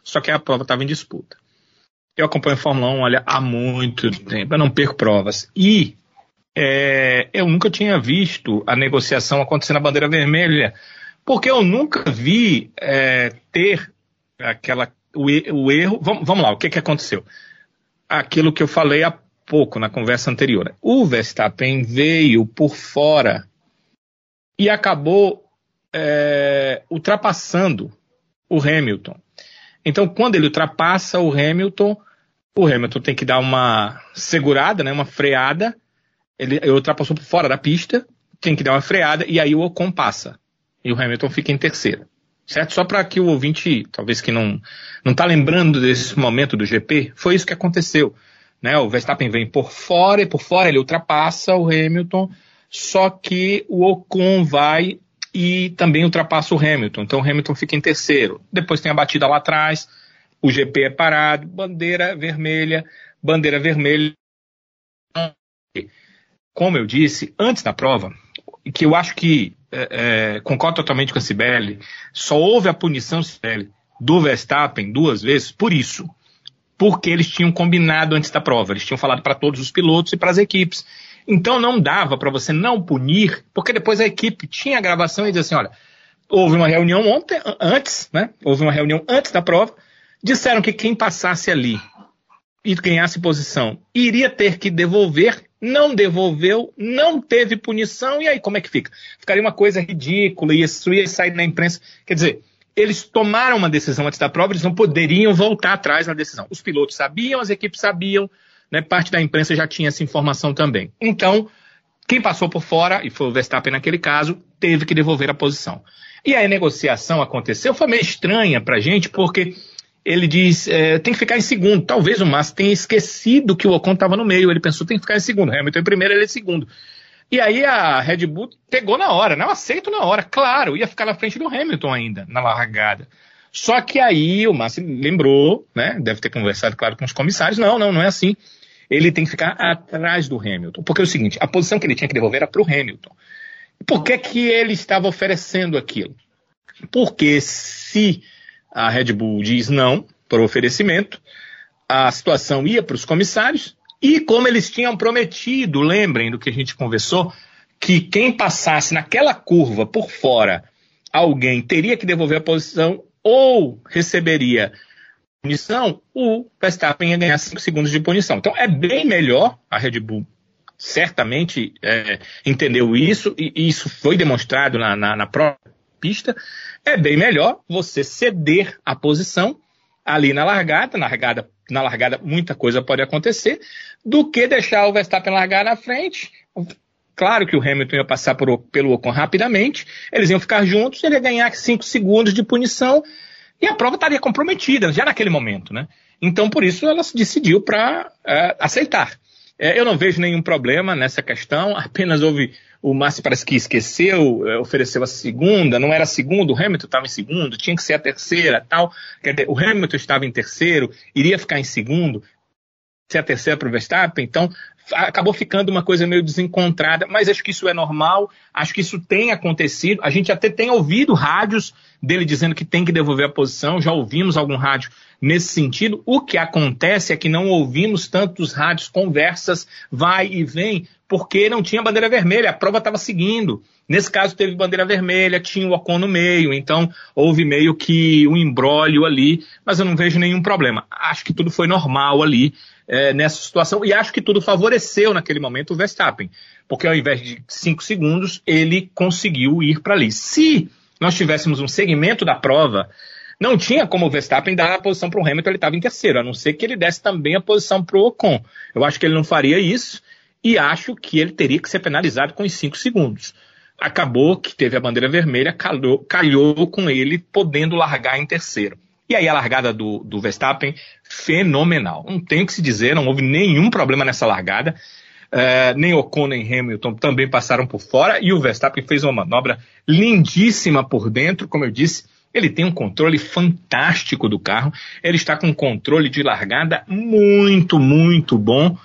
Só que a prova estava em disputa. Eu acompanho a Fórmula 1 olha, há muito tempo, eu não perco provas. E é, eu nunca tinha visto a negociação acontecer na bandeira vermelha, porque eu nunca vi é, ter aquela o, o erro. Vamos, vamos, lá, o que, que aconteceu? Aquilo que eu falei há pouco na conversa anterior. O Verstappen veio por fora e acabou é, ultrapassando o Hamilton. Então, quando ele ultrapassa o Hamilton, o Hamilton tem que dar uma segurada, né, uma freada. Ele, ele ultrapassou por fora da pista, tem que dar uma freada e aí o Ocon passa. E o Hamilton fica em terceiro. Certo? Só para que o ouvinte, talvez que não não está lembrando desse momento do GP, foi isso que aconteceu. Né? O Verstappen vem por fora e por fora ele ultrapassa o Hamilton, só que o Ocon vai e também ultrapassa o Hamilton. Então o Hamilton fica em terceiro. Depois tem a batida lá atrás, o GP é parado, bandeira vermelha, bandeira vermelha. Como eu disse antes da prova, que eu acho que é, é, concordo totalmente com a Sibeli, só houve a punição Sibeli, do Verstappen duas vezes por isso. Porque eles tinham combinado antes da prova, eles tinham falado para todos os pilotos e para as equipes então não dava para você não punir, porque depois a equipe tinha a gravação e dizia assim, olha, houve uma reunião ontem, antes, né? Houve uma reunião antes da prova, disseram que quem passasse ali e ganhasse posição iria ter que devolver não devolveu, não teve punição, e aí como é que fica? Ficaria uma coisa ridícula, isso ia sair na imprensa. Quer dizer, eles tomaram uma decisão antes da prova, eles não poderiam voltar atrás na decisão. Os pilotos sabiam, as equipes sabiam, né, parte da imprensa já tinha essa informação também. Então, quem passou por fora, e foi o Verstappen naquele caso, teve que devolver a posição. E aí a negociação aconteceu, foi meio estranha para gente, porque ele diz, é, tem que ficar em segundo. Talvez o Massa tenha esquecido que o Ocon estava no meio, ele pensou, tem que ficar em segundo. Hamilton em primeiro, ele em segundo. E aí a Red Bull pegou na hora, não aceito na hora, claro, ia ficar na frente do Hamilton ainda, na largada. Só que aí o Massa lembrou, né, deve ter conversado, claro, com os comissários, não, não, não é assim. Ele tem que ficar atrás do Hamilton. Porque é o seguinte, a posição que ele tinha que devolver era para o Hamilton. Por que, que ele estava oferecendo aquilo? Porque se a Red Bull diz não para o oferecimento, a situação ia para os comissários, e como eles tinham prometido, lembrem do que a gente conversou, que quem passasse naquela curva por fora, alguém teria que devolver a posição ou receberia punição, o Verstappen ia ganhar 5 segundos de punição. Então é bem melhor, a Red Bull certamente é, entendeu isso, e isso foi demonstrado na, na, na própria pista, é bem melhor você ceder a posição ali na largada, na largada, na largada muita coisa pode acontecer, do que deixar o Verstappen largar na frente. Claro que o Hamilton ia passar por, pelo Ocon rapidamente, eles iam ficar juntos, ele ia ganhar 5 segundos de punição e a prova estaria comprometida já naquele momento, né? Então, por isso, ela se decidiu para é, aceitar. É, eu não vejo nenhum problema nessa questão, apenas houve. O Márcio parece que esqueceu, é, ofereceu a segunda, não era a segunda, o Hamilton estava em segundo, tinha que ser a terceira tal. Quer dizer, o Hamilton estava em terceiro, iria ficar em segundo, ser a terceira para o Verstappen, então acabou ficando uma coisa meio desencontrada, mas acho que isso é normal, acho que isso tem acontecido. A gente até tem ouvido rádios dele dizendo que tem que devolver a posição, já ouvimos algum rádio nesse sentido. O que acontece é que não ouvimos tantos rádios conversas, vai e vem, porque não tinha bandeira vermelha, a prova estava seguindo. Nesse caso teve bandeira vermelha, tinha o Ocon no meio, então houve meio que um embrólio ali, mas eu não vejo nenhum problema. Acho que tudo foi normal ali é, nessa situação e acho que tudo favoreceu naquele momento o Verstappen, porque ao invés de cinco segundos ele conseguiu ir para ali. Se nós tivéssemos um segmento da prova, não tinha como o Verstappen dar a posição para o Hamilton, ele estava em terceiro, a não ser que ele desse também a posição para o Ocon. Eu acho que ele não faria isso e acho que ele teria que ser penalizado com os cinco segundos. Acabou que teve a bandeira vermelha, calhou, calhou com ele podendo largar em terceiro. E aí a largada do, do Verstappen, fenomenal. Não tem o que se dizer, não houve nenhum problema nessa largada. Uh, nem Ocon nem Hamilton também passaram por fora e o Verstappen fez uma manobra lindíssima por dentro, como eu disse. Ele tem um controle fantástico do carro, ele está com um controle de largada muito, muito bom.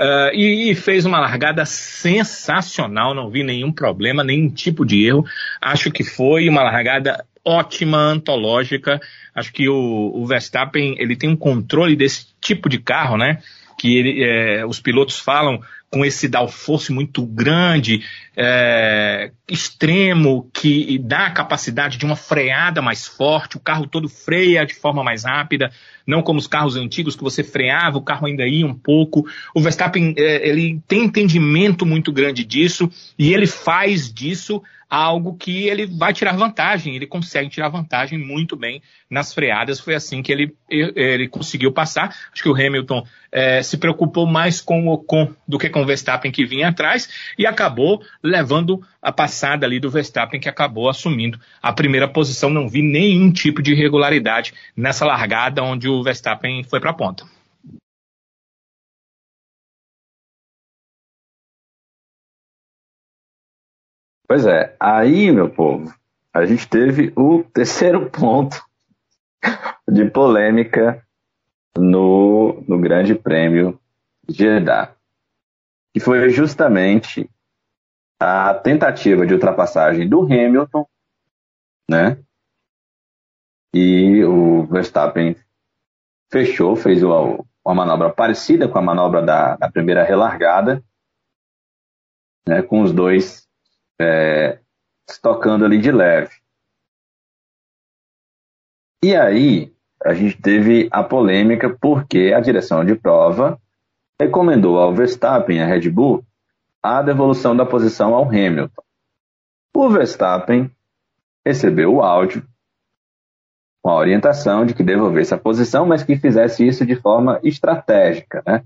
Uh, e, e, fez uma largada sensacional, não vi nenhum problema, nenhum tipo de erro. Acho que foi uma largada ótima, antológica. Acho que o, o Verstappen ele tem um controle desse tipo de carro, né? Que ele, é, os pilotos falam com esse downforce muito grande, é, extremo, que dá a capacidade de uma freada mais forte, o carro todo freia de forma mais rápida, não como os carros antigos que você freava, o carro ainda ia um pouco. O Verstappen, é, ele tem entendimento muito grande disso e ele faz disso algo que ele vai tirar vantagem, ele consegue tirar vantagem muito bem nas freadas, foi assim que ele, ele conseguiu passar. Acho que o Hamilton é, se preocupou mais com o Ocon do que com o Verstappen que vinha atrás e acabou levando a passada ali do Verstappen que acabou assumindo a primeira posição. Não vi nenhum tipo de irregularidade nessa largada onde o Verstappen foi para a ponta. Pois é, aí, meu povo, a gente teve o terceiro ponto [LAUGHS] de polêmica no, no Grande Prêmio de Jeddah, que foi justamente a tentativa de ultrapassagem do Hamilton, né? E o Verstappen fechou, fez uma, manobra parecida com a manobra da, da primeira relargada, né? Com os dois é, tocando ali de leve. E aí a gente teve a polêmica porque a direção de prova recomendou ao Verstappen à Red Bull a devolução da posição ao Hamilton. O Verstappen recebeu o áudio com a orientação de que devolvesse a posição, mas que fizesse isso de forma estratégica, né?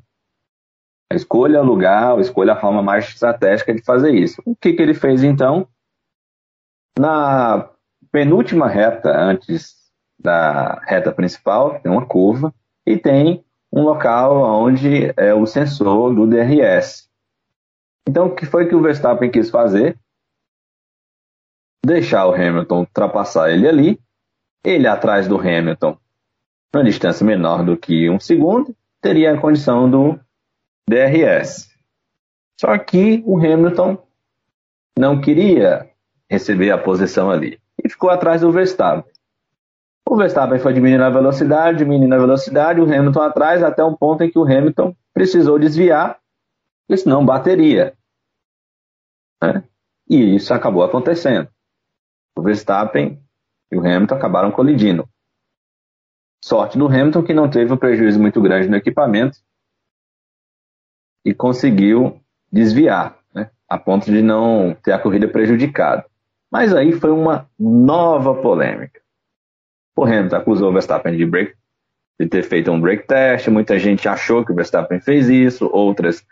Escolha o lugar, escolha a forma mais estratégica de fazer isso. O que, que ele fez então? Na penúltima reta, antes da reta principal, tem uma curva e tem um local onde é o sensor do DRS. Então, o que foi que o Verstappen quis fazer? Deixar o Hamilton ultrapassar ele ali, ele atrás do Hamilton, na distância menor do que um segundo, teria a condição do DRS. Só que o Hamilton não queria receber a posição ali e ficou atrás do Verstappen. O Verstappen foi diminuindo a velocidade, diminuindo a velocidade, o Hamilton atrás, até um ponto em que o Hamilton precisou desviar, porque senão bateria. Né? E isso acabou acontecendo. O Verstappen e o Hamilton acabaram colidindo. Sorte do Hamilton que não teve um prejuízo muito grande no equipamento e conseguiu desviar, né? a ponto de não ter a corrida prejudicada. Mas aí foi uma nova polêmica. O Hamilton acusou o Verstappen de, break, de ter feito um break test, muita gente achou que o Verstappen fez isso, outras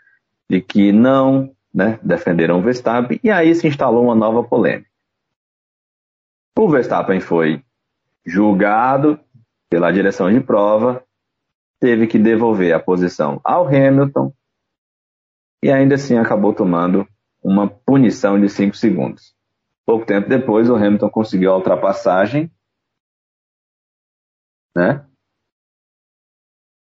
de que não, né, defenderam o Verstappen, e aí se instalou uma nova polêmica. O Verstappen foi julgado pela direção de prova, teve que devolver a posição ao Hamilton e ainda assim acabou tomando uma punição de 5 segundos. Pouco tempo depois, o Hamilton conseguiu a ultrapassagem né?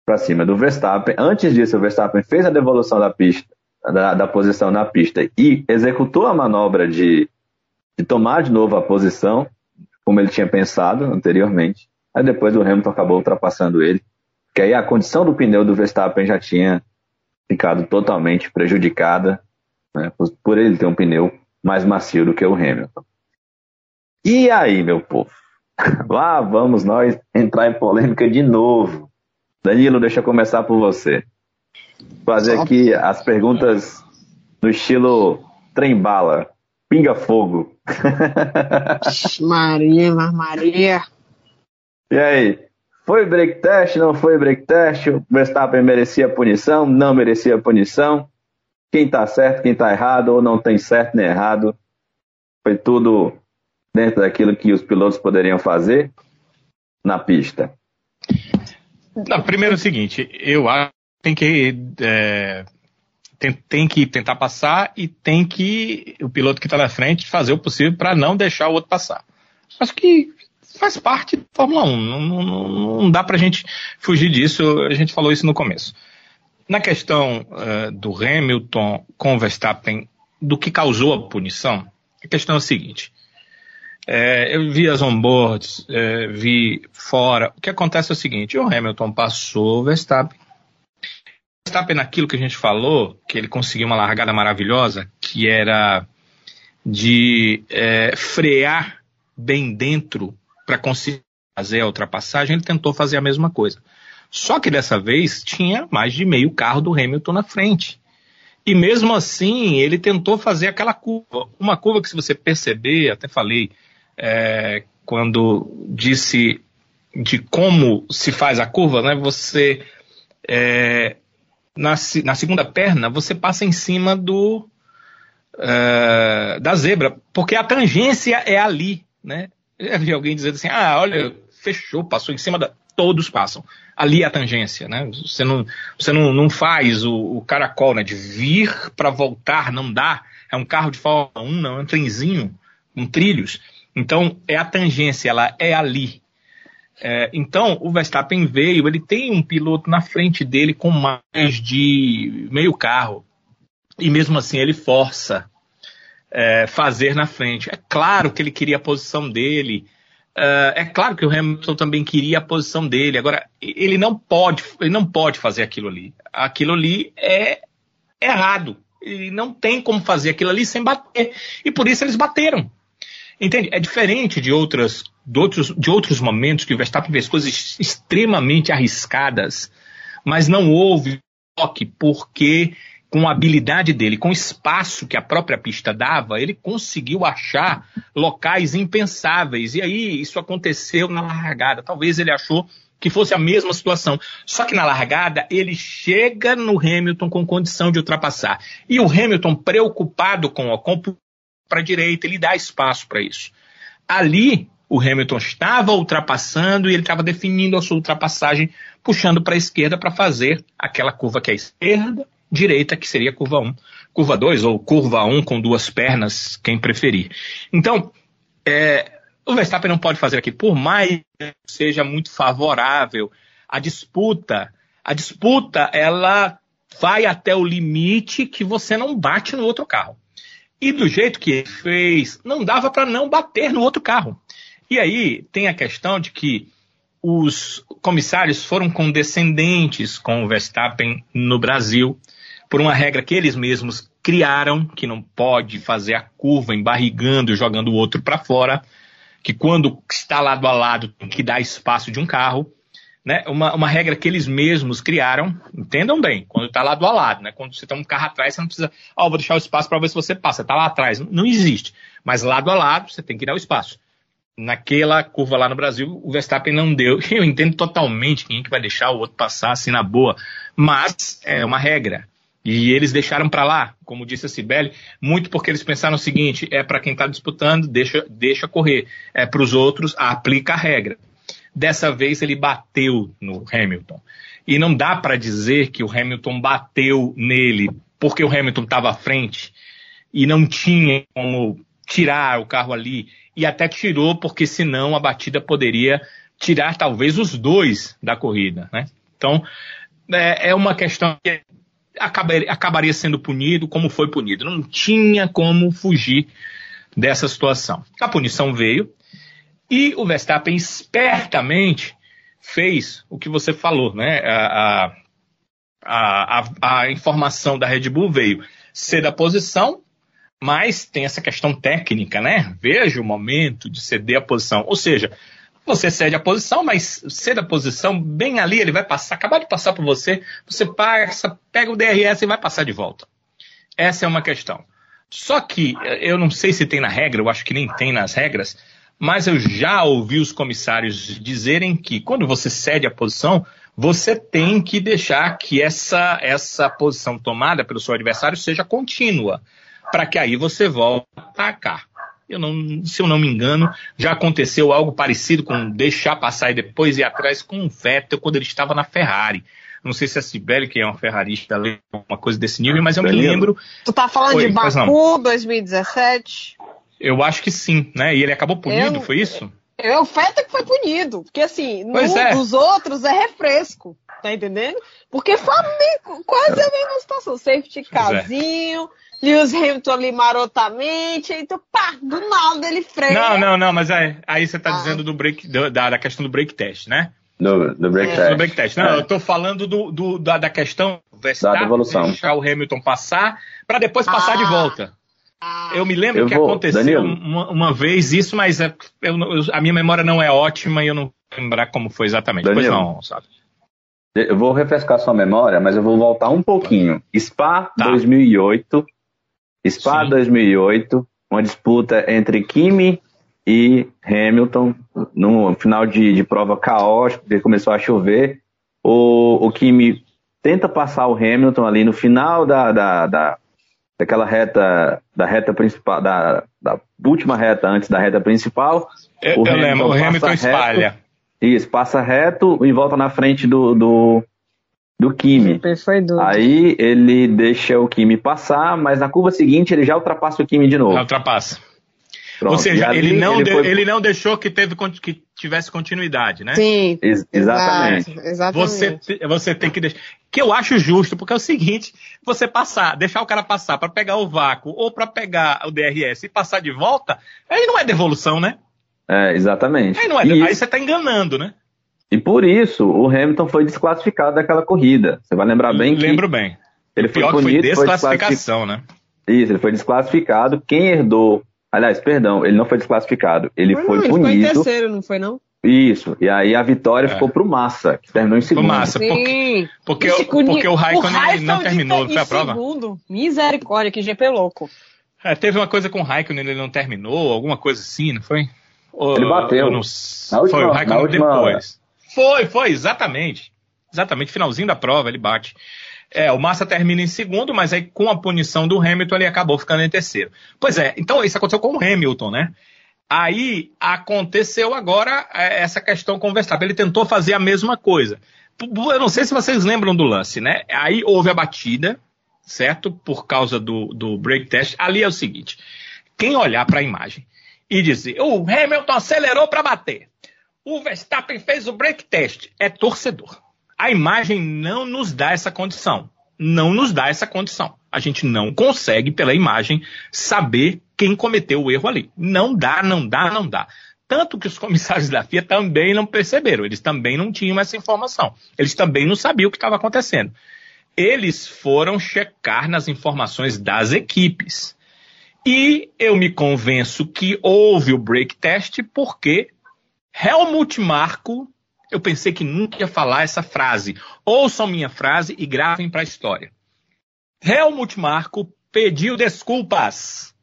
Para cima do Verstappen. Antes disso, o Verstappen fez a devolução da pista, da, da posição na pista e executou a manobra de, de tomar de novo a posição, como ele tinha pensado anteriormente. Aí depois o Hamilton acabou ultrapassando ele, que aí a condição do pneu do Verstappen já tinha ficado totalmente prejudicada, né, por, por ele ter um pneu mais macio do que o Hamilton. E aí, meu povo? [LAUGHS] Lá vamos nós entrar em polêmica de novo. Danilo, deixa eu começar por você. Fazer aqui as perguntas no estilo trem-bala, pinga-fogo. Maria, Maria. E aí, foi break test, não foi break test? O Verstappen merecia punição, não merecia punição? Quem tá certo, quem tá errado, ou não tem certo nem errado? Foi tudo dentro daquilo que os pilotos poderiam fazer na pista? Não, primeiro é o seguinte, eu acho que tem que, é, tem, tem, que tentar passar e tem que o piloto que está na frente fazer o possível para não deixar o outro passar. Acho que faz parte da Fórmula 1, não, não, não dá para a gente fugir disso, a gente falou isso no começo. Na questão uh, do Hamilton com Verstappen, do que causou a punição, a questão é a seguinte: é, eu vi as onboards, é, vi fora. O que acontece é o seguinte: o Hamilton passou o Verstappen. Verstappen, naquilo que a gente falou, que ele conseguiu uma largada maravilhosa, que era de é, frear bem dentro para conseguir fazer a ultrapassagem, ele tentou fazer a mesma coisa. Só que dessa vez tinha mais de meio carro do Hamilton na frente. E mesmo assim, ele tentou fazer aquela curva. Uma curva que, se você perceber, até falei, é, quando disse de como se faz a curva, né? Você é, na, na, segunda perna você passa em cima do é, da zebra, porque a tangência é ali, né? Eu vi alguém dizendo assim, ah, olha, fechou, passou em cima da, todos passam. Ali é a tangência, né? Você não, você não, não faz o, o caracol, né? De vir para voltar, não dá. É um carro de Fórmula 1, não, é um trenzinho com trilhos. Então, é a tangência, ela é ali. É, então, o Verstappen veio, ele tem um piloto na frente dele com mais de meio carro. E mesmo assim, ele força é, fazer na frente. É claro que ele queria a posição dele. É, é claro que o Hamilton também queria a posição dele. Agora, ele não pode, ele não pode fazer aquilo ali. Aquilo ali é errado. E não tem como fazer aquilo ali sem bater. E por isso eles bateram. Entende? É diferente de, outras, de, outros, de outros momentos que o Verstappen fez coisas extremamente arriscadas, mas não houve toque, porque com a habilidade dele, com o espaço que a própria pista dava, ele conseguiu achar locais impensáveis. E aí isso aconteceu na largada. Talvez ele achou que fosse a mesma situação. Só que na largada ele chega no Hamilton com condição de ultrapassar. E o Hamilton, preocupado com o Ocon para a direita, ele dá espaço para isso. Ali o Hamilton estava ultrapassando e ele estava definindo a sua ultrapassagem, puxando para a esquerda para fazer aquela curva que é esquerda, direita, que seria curva 1, curva 2 ou curva 1 com duas pernas, quem preferir. Então, é, o Verstappen não pode fazer aqui, por mais que seja muito favorável a disputa, a disputa ela vai até o limite que você não bate no outro carro. E do jeito que ele fez, não dava para não bater no outro carro. E aí tem a questão de que os comissários foram condescendentes com o Verstappen no Brasil, por uma regra que eles mesmos criaram, que não pode fazer a curva embarrigando e jogando o outro para fora que quando está lado a lado tem que dar espaço de um carro, né? Uma, uma regra que eles mesmos criaram, entendam bem, quando está lado a lado, né? Quando você tem um carro atrás, você não precisa, ó, oh, vou deixar o espaço para ver se você passa, está lá atrás, não existe. Mas lado a lado, você tem que dar o espaço. Naquela curva lá no Brasil, o Verstappen não deu. [LAUGHS] Eu entendo totalmente quem é que vai deixar o outro passar assim na boa, mas é uma regra. E eles deixaram para lá, como disse a Cibele, muito porque eles pensaram o seguinte: é para quem está disputando, deixa, deixa correr. É para os outros, aplica a regra. Dessa vez ele bateu no Hamilton. E não dá para dizer que o Hamilton bateu nele porque o Hamilton estava à frente e não tinha como tirar o carro ali. E até tirou, porque senão a batida poderia tirar talvez os dois da corrida. Né? Então, é, é uma questão que acabaria, acabaria sendo punido como foi punido. Não tinha como fugir dessa situação. A punição veio e o Verstappen espertamente fez o que você falou, né? A, a, a, a informação da Red Bull veio ceder a posição, mas tem essa questão técnica, né? Veja o momento de ceder a posição. Ou seja, você cede a posição, mas cede a posição bem ali, ele vai passar, acabar de passar por você, você passa, pega o DRS e vai passar de volta. Essa é uma questão. Só que eu não sei se tem na regra, eu acho que nem tem nas regras, mas eu já ouvi os comissários dizerem que quando você cede a posição, você tem que deixar que essa, essa posição tomada pelo seu adversário seja contínua, para que aí você volte a atacar. Eu não, se eu não me engano, já aconteceu algo parecido com deixar passar e depois ir atrás com o Vettel quando ele estava na Ferrari. Não sei se a Sibeli, que é uma ferrarista, lembra uma coisa desse nível, mas eu me lembro. Tu tá falando Oi, de Baku 2017? Eu acho que sim, né? E ele acabou punido, eu, foi isso? É o Vettel que foi punido. Porque assim, no, é. dos outros é refresco. Tá entendendo? Porque foi quase a mesma situação. Safety é. casinho. É Lewis Hamilton ali marotamente, então pá, do nada ele freia. Não, não, não, mas aí, aí você tá ah. dizendo do break, do, da, da questão do break test, né? Do, do break é. test. Do break test. Não, é. eu tô falando do, do da, da questão da devolução. deixar o Hamilton passar para depois passar ah. de volta. Ah. Eu me lembro eu que vou, aconteceu uma, uma, vez isso, mas é, eu, eu, a minha memória não é ótima e eu não vou lembrar como foi exatamente. Danilo, depois não, sabe? Eu vou refrescar sua memória, mas eu vou voltar um pouquinho. Spa tá. 2008, Spa Sim. 2008, uma disputa entre Kimi e Hamilton, no final de, de prova caótico, porque começou a chover. O, o Kimi tenta passar o Hamilton ali no final da, da, da daquela reta, da reta principal, da, da última reta antes da reta principal. Eu, o eu Hamilton lembro, o Hamilton reto, espalha. Isso, passa reto e volta na frente do, do, do Kimi. Aí ele deixa o Kimi passar, mas na curva seguinte ele já ultrapassa o Kimi de novo. Já ultrapassa. Pronto, Ou seja, ele não, ele, foi... ele não deixou que, teve, que tivesse continuidade, né? Sim. Ex exatamente. exatamente. Você, você tem que deixar. Que eu acho justo, porque é o seguinte: você passar, deixar o cara passar para pegar o vácuo ou para pegar o DRS e passar de volta, aí não é devolução, né? É, exatamente. Aí, não é, aí você está enganando, né? E por isso o Hamilton foi desclassificado daquela corrida. Você vai lembrar bem que. Lembro bem. Ele foi punido, foi desclassificação, foi né? Isso, ele foi desclassificado. Quem herdou. Aliás, perdão, ele não foi desclassificado. Ele não, foi não, punido. Ele foi em terceiro, não foi, não? Isso, e aí a vitória é. ficou pro Massa, que terminou em segundo. Pro Massa, porque, porque, porque, porque o Raikkonen não terminou, foi a prova? Segundo. Misericórdia, que GP louco. É, teve uma coisa com o Raikkonen, ele não terminou, alguma coisa assim, não foi? Ele bateu. Não... Última, foi o Raikkonen depois. Foi, foi, exatamente. Exatamente, finalzinho da prova ele bate. É, o Massa termina em segundo, mas aí com a punição do Hamilton ele acabou ficando em terceiro. Pois é, então isso aconteceu com o Hamilton, né? Aí aconteceu agora é, essa questão com o Verstappen. Ele tentou fazer a mesma coisa. Eu não sei se vocês lembram do lance, né? Aí houve a batida, certo? Por causa do, do break test. Ali é o seguinte: quem olhar para a imagem e dizer o Hamilton acelerou para bater, o Verstappen fez o break test, é torcedor. A imagem não nos dá essa condição. Não nos dá essa condição. A gente não consegue, pela imagem, saber quem cometeu o erro ali. Não dá, não dá, não dá. Tanto que os [LAUGHS] comissários da FIA também não perceberam, eles também não tinham essa informação. Eles também não sabiam o que estava acontecendo. Eles foram checar nas informações das equipes. E eu me convenço que houve o break test porque Helmut Marko eu pensei que nunca ia falar essa frase. Ouçam minha frase e gravem para a história. Helmut Marko pediu desculpas.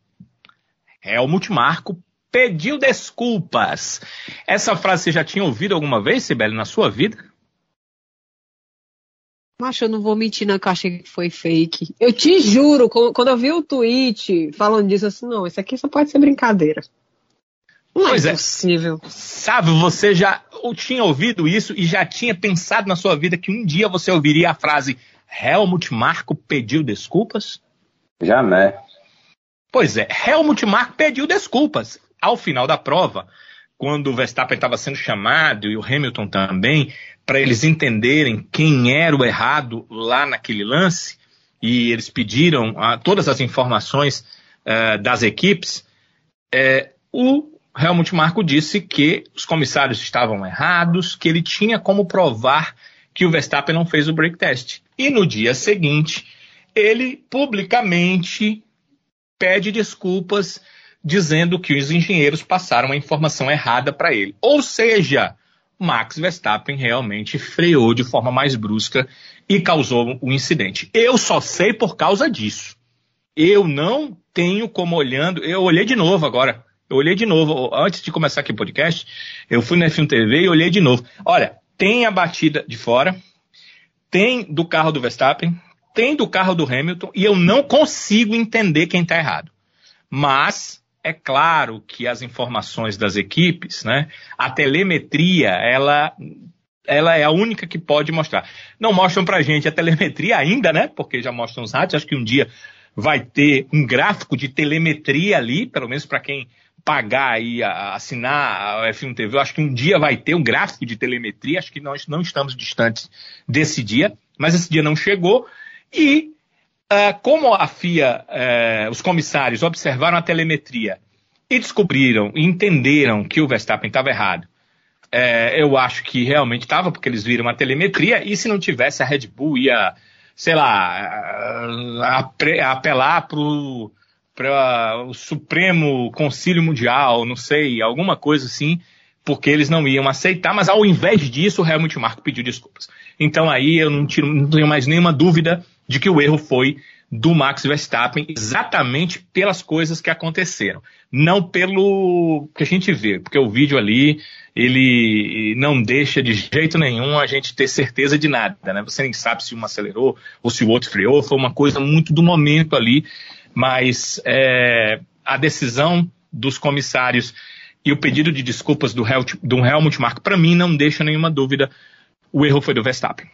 Helmut Marko pediu desculpas. Essa frase você já tinha ouvido alguma vez, Sibeli, na sua vida? Macho, eu não vou mentir, não, que eu achei que foi fake. Eu te juro, quando eu vi o tweet falando disso, assim, não, isso aqui só pode ser brincadeira. Não é pois é possível. Sabe, você já tinha ouvido isso e já tinha pensado na sua vida que um dia você ouviria a frase Helmut Marko pediu desculpas? Jamais. Pois é, Helmut Marko pediu desculpas. Ao final da prova, quando o Verstappen estava sendo chamado e o Hamilton também, para eles entenderem quem era o errado lá naquele lance, e eles pediram uh, todas as informações uh, das equipes, uh, o Helmut Marko disse que os comissários estavam errados, que ele tinha como provar que o Verstappen não fez o break test. E no dia seguinte, ele publicamente pede desculpas, dizendo que os engenheiros passaram a informação errada para ele. Ou seja, Max Verstappen realmente freou de forma mais brusca e causou o incidente. Eu só sei por causa disso. Eu não tenho como olhando. Eu olhei de novo agora eu olhei de novo, antes de começar aqui o podcast, eu fui na F1 TV e olhei de novo. Olha, tem a batida de fora, tem do carro do Verstappen, tem do carro do Hamilton, e eu não consigo entender quem está errado. Mas é claro que as informações das equipes, né, a telemetria, ela ela é a única que pode mostrar. Não mostram pra gente a telemetria ainda, né? Porque já mostram os rádios. Acho que um dia vai ter um gráfico de telemetria ali, pelo menos para quem pagar e assinar a F1 TV, eu acho que um dia vai ter um gráfico de telemetria, acho que nós não estamos distantes desse dia, mas esse dia não chegou. E uh, como a FIA, uh, os comissários observaram a telemetria e descobriram, e entenderam que o Verstappen estava errado, uh, eu acho que realmente estava, porque eles viram a telemetria, e se não tivesse, a Red Bull ia, sei lá, apelar para o para o Supremo Concílio Mundial, não sei, alguma coisa assim, porque eles não iam aceitar, mas ao invés disso, o Helmut Marko pediu desculpas. Então aí eu não, tiro, não tenho mais nenhuma dúvida de que o erro foi do Max Verstappen exatamente pelas coisas que aconteceram, não pelo que a gente vê, porque o vídeo ali ele não deixa de jeito nenhum a gente ter certeza de nada, né? Você nem sabe se um acelerou ou se o outro freou, foi uma coisa muito do momento ali mas é, a decisão dos comissários e o pedido de desculpas do, Hel do Helmut Marko, para mim, não deixa nenhuma dúvida, o erro foi do Verstappen.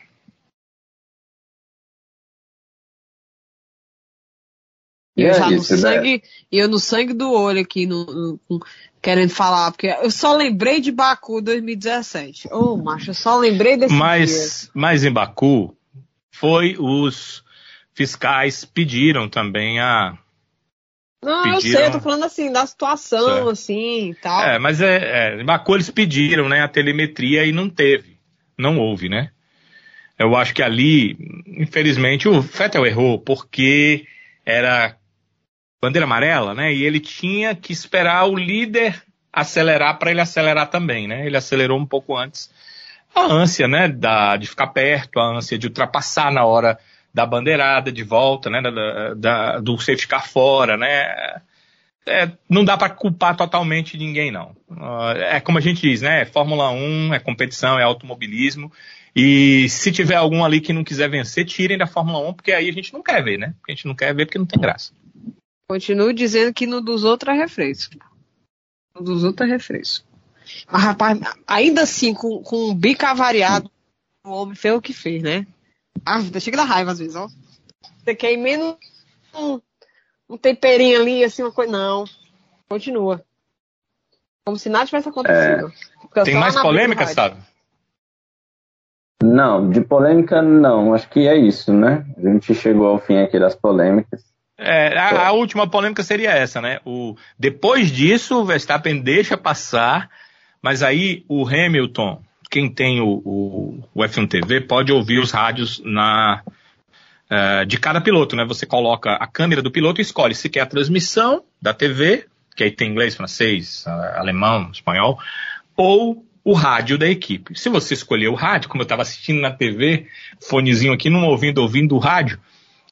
E eu é já isso, no né? sangue, eu no sangue do olho aqui, no, no, querendo falar, porque eu só lembrei de Baku 2017. Ô, oh, macho, eu só lembrei desse mas, dia. Mas em Baku, foi os fiscais pediram também a. Não, pediram... eu sei, eu tô falando assim, da situação, assim e tal. É, mas é, é, Baku eles pediram, né, a telemetria e não teve. Não houve, né? Eu acho que ali, infelizmente, o Vettel errou, porque era bandeira amarela, né? E ele tinha que esperar o líder acelerar para ele acelerar também, né? Ele acelerou um pouco antes. A ânsia, né, da, de ficar perto, a ânsia de ultrapassar na hora da bandeirada de volta, né, da, da, do safety car fora, né? É, não dá para culpar totalmente ninguém, não. É como a gente diz, né? Fórmula 1, é competição, é automobilismo. E se tiver algum ali que não quiser vencer, tirem da Fórmula 1, porque aí a gente não quer ver, né? A gente não quer ver porque não tem graça. Continuo dizendo que no dos outros é refresco. No dos outros é refresco. Mas, rapaz, ainda assim, com, com um bico avariado, o homem fez o que fez, né? Ah, chega da raiva às vezes, ó. Você quer ir menos um, um temperinho ali, assim, uma coisa. Não. Continua. Como se nada tivesse acontecido. É... Tem mais polêmica, sabe? Não, de polêmica não. Acho que é isso, né? A gente chegou ao fim aqui das polêmicas. É, a, a, última polêmica seria essa, né? O, depois disso, o Verstappen deixa passar, mas aí o Hamilton, quem tem o, o, o F1 TV, pode ouvir os rádios na, uh, de cada piloto, né? Você coloca a câmera do piloto e escolhe se quer a transmissão da TV, que aí tem inglês, francês, alemão, espanhol, ou o rádio da equipe. Se você escolher o rádio, como eu estava assistindo na TV, fonezinho aqui, não ouvindo, ouvindo o rádio,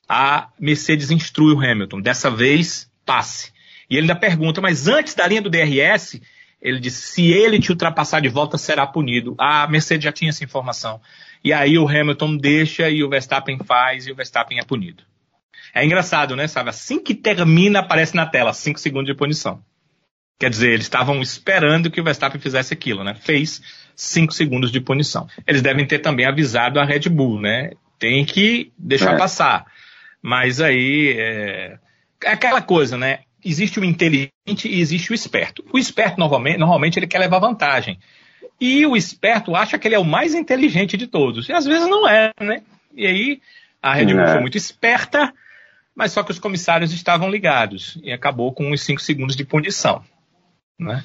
a Mercedes instrui o Hamilton. Dessa vez, passe. E ele ainda pergunta, mas antes da linha do DRS, ele disse, se ele te ultrapassar de volta, será punido. A Mercedes já tinha essa informação. E aí o Hamilton deixa e o Verstappen faz e o Verstappen é punido. É engraçado, né, sabe? Assim que termina, aparece na tela, 5 segundos de punição. Quer dizer, eles estavam esperando que o Verstappen fizesse aquilo, né? Fez 5 segundos de punição. Eles devem ter também avisado a Red Bull, né? Tem que deixar é. passar. Mas aí é, é, aquela coisa, né? Existe o inteligente e existe o esperto. O esperto, normalmente, ele quer levar vantagem. E o esperto acha que ele é o mais inteligente de todos. E às vezes não é, né? E aí a Red Bull é. foi muito esperta, mas só que os comissários estavam ligados. E acabou com uns 5 segundos de punição. Né?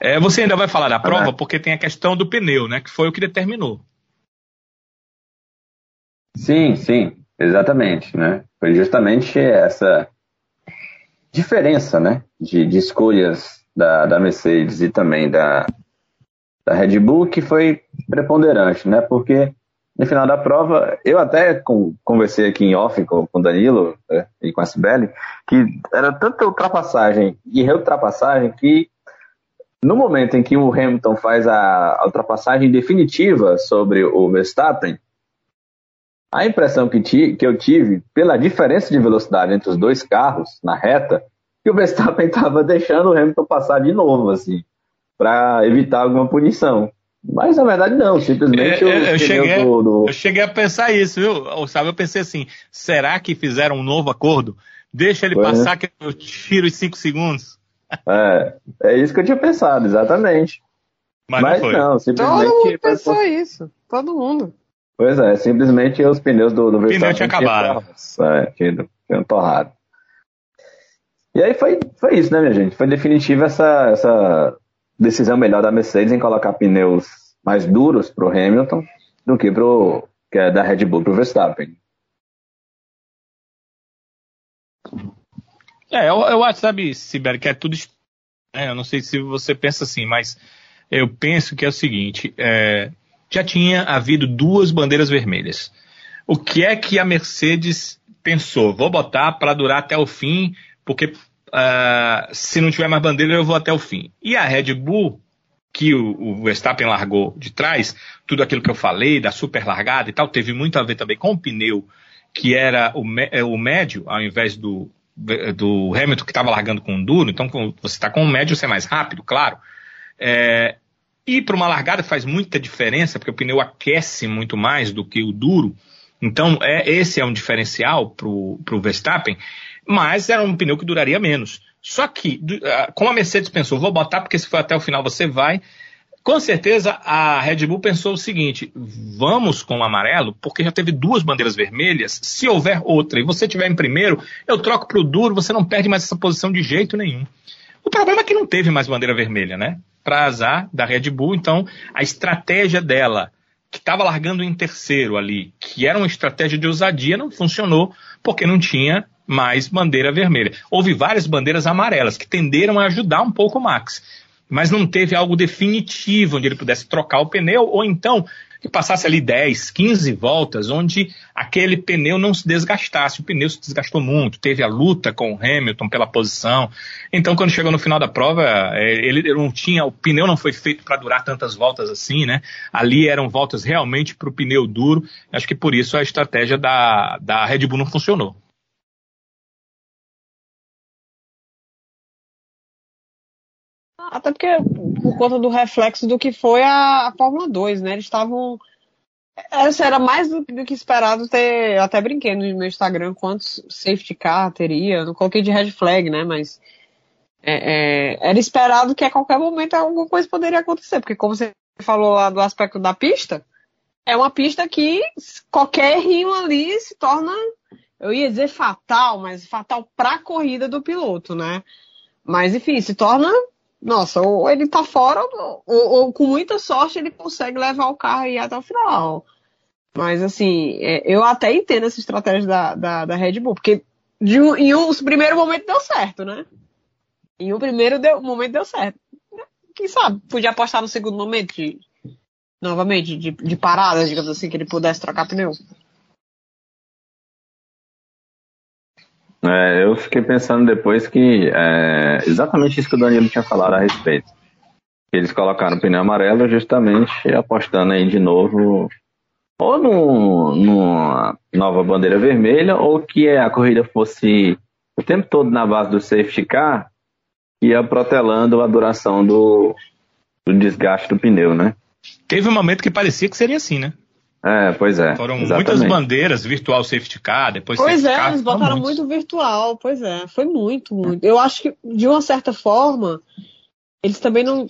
É, você ainda vai falar da prova porque tem a questão do pneu, né? Que foi o que determinou. Sim, sim, exatamente, né? Foi justamente essa diferença, né? De, de escolhas da, da Mercedes e também da, da Red Bull que foi preponderante, né? Porque no final da prova, eu até conversei aqui em off com, com Danilo né, e com a Sibeli, que era tanta ultrapassagem e reultrapassagem que no momento em que o Hamilton faz a, a ultrapassagem definitiva sobre o Verstappen, a impressão que, ti, que eu tive, pela diferença de velocidade entre os dois carros na reta, que o Verstappen [LAUGHS] estava deixando o Hamilton passar de novo, assim, para evitar alguma punição. Mas na verdade não, simplesmente é, é eu, cheguei, do, do... eu cheguei a pensar isso, viu? Sabe, eu pensei assim, será que fizeram um novo acordo? Deixa ele Foi, passar né? que eu tiro os 5 segundos. [LAUGHS] É, é isso que eu tinha pensado, exatamente. Mas, Mas não, não, simplesmente. Todo mundo pensou isso, todo mundo. Pois é, simplesmente os pneus do, do Verstappen. Pneu tinha acabado. É, tinham, tinham torrado. E aí foi, foi isso, né, minha gente? Foi definitiva essa, essa decisão melhor da Mercedes em colocar pneus mais duros para o Hamilton do que, pro, que é da Red Bull para o Verstappen. É, eu, eu acho, sabe, Sibeli, que é tudo. É, eu não sei se você pensa assim, mas eu penso que é o seguinte: é, já tinha havido duas bandeiras vermelhas. O que é que a Mercedes pensou? Vou botar para durar até o fim, porque uh, se não tiver mais bandeira, eu vou até o fim. E a Red Bull, que o, o, Verstappen largou de trás, tudo aquilo que eu falei, da super largada e tal, teve muito a ver também com o pneu, que era o, é, o médio, ao invés do, do Hamilton, que estava largando com o duro. Então, você está com o médio, você é mais rápido, claro. É, e para uma largada faz muita diferença, porque o pneu aquece muito mais do que o duro. Então, é, esse é um diferencial para o Verstappen mas era um pneu que duraria menos. Só que, como a Mercedes pensou, vou botar porque se for até o final você vai, com certeza a Red Bull pensou o seguinte: vamos com o amarelo, porque já teve duas bandeiras vermelhas. Se houver outra e você tiver em primeiro, eu troco para o duro, você não perde mais essa posição de jeito nenhum. O problema é que não teve mais bandeira vermelha, né? Para azar da Red Bull, então a estratégia dela, que estava largando em terceiro ali, que era uma estratégia de ousadia, não funcionou, porque não tinha mais bandeira vermelha. Houve várias bandeiras amarelas que tenderam a ajudar um pouco o Max, mas não teve algo definitivo onde ele pudesse trocar o pneu ou então que passasse ali 10, 15 voltas, onde aquele pneu não se desgastasse. O pneu se desgastou muito, teve a luta com o Hamilton pela posição. Então, quando chegou no final da prova, é, ele não tinha, o pneu não foi feito para durar tantas voltas assim, né? Ali eram voltas realmente para o pneu duro. Acho que por isso a estratégia da, da Red Bull não funcionou. Até porque, por conta do reflexo do que foi a, a Fórmula 2, né? Eles estavam. Essa era mais do, do, que esperado ter. Até brinquei no meu Instagram quantos safety car teria. Não coloquei de red flag, né? Mas. É, é, era esperado que a qualquer momento alguma coisa poderia acontecer. Porque, como você falou lá do aspecto da pista, é uma pista que qualquer rio ali se torna. Eu ia dizer fatal, mas fatal para a corrida do piloto, né? Mas enfim, se torna nossa, ou ele tá fora, ou, ou, com muita sorte ele consegue levar o carro aí até o final. Mas assim, é, eu até entendo essa estratégia da, da, da Red Bull, porque de um, em um primeiro momento deu certo, né? Em um primeiro deu, momento deu certo. Quem sabe, podia apostar no segundo momento de, novamente, de, de parada, digamos assim, que ele pudesse trocar pneu. É, eu fiquei pensando depois que é exatamente isso que o Danilo tinha falado a respeito. Eles colocaram o pneu amarelo justamente apostando aí de novo ou numa nova bandeira vermelha ou que a corrida fosse o tempo todo na base do safety car ia protelando a duração do, do desgaste do pneu, né? Teve um momento que parecia que seria assim, né? É, pois é. Foram exatamente. muitas bandeiras, virtual safety car, depois Pois é, car, eles botaram muito virtual, pois é. Foi muito, muito. Eu acho que, de uma certa forma, eles também não.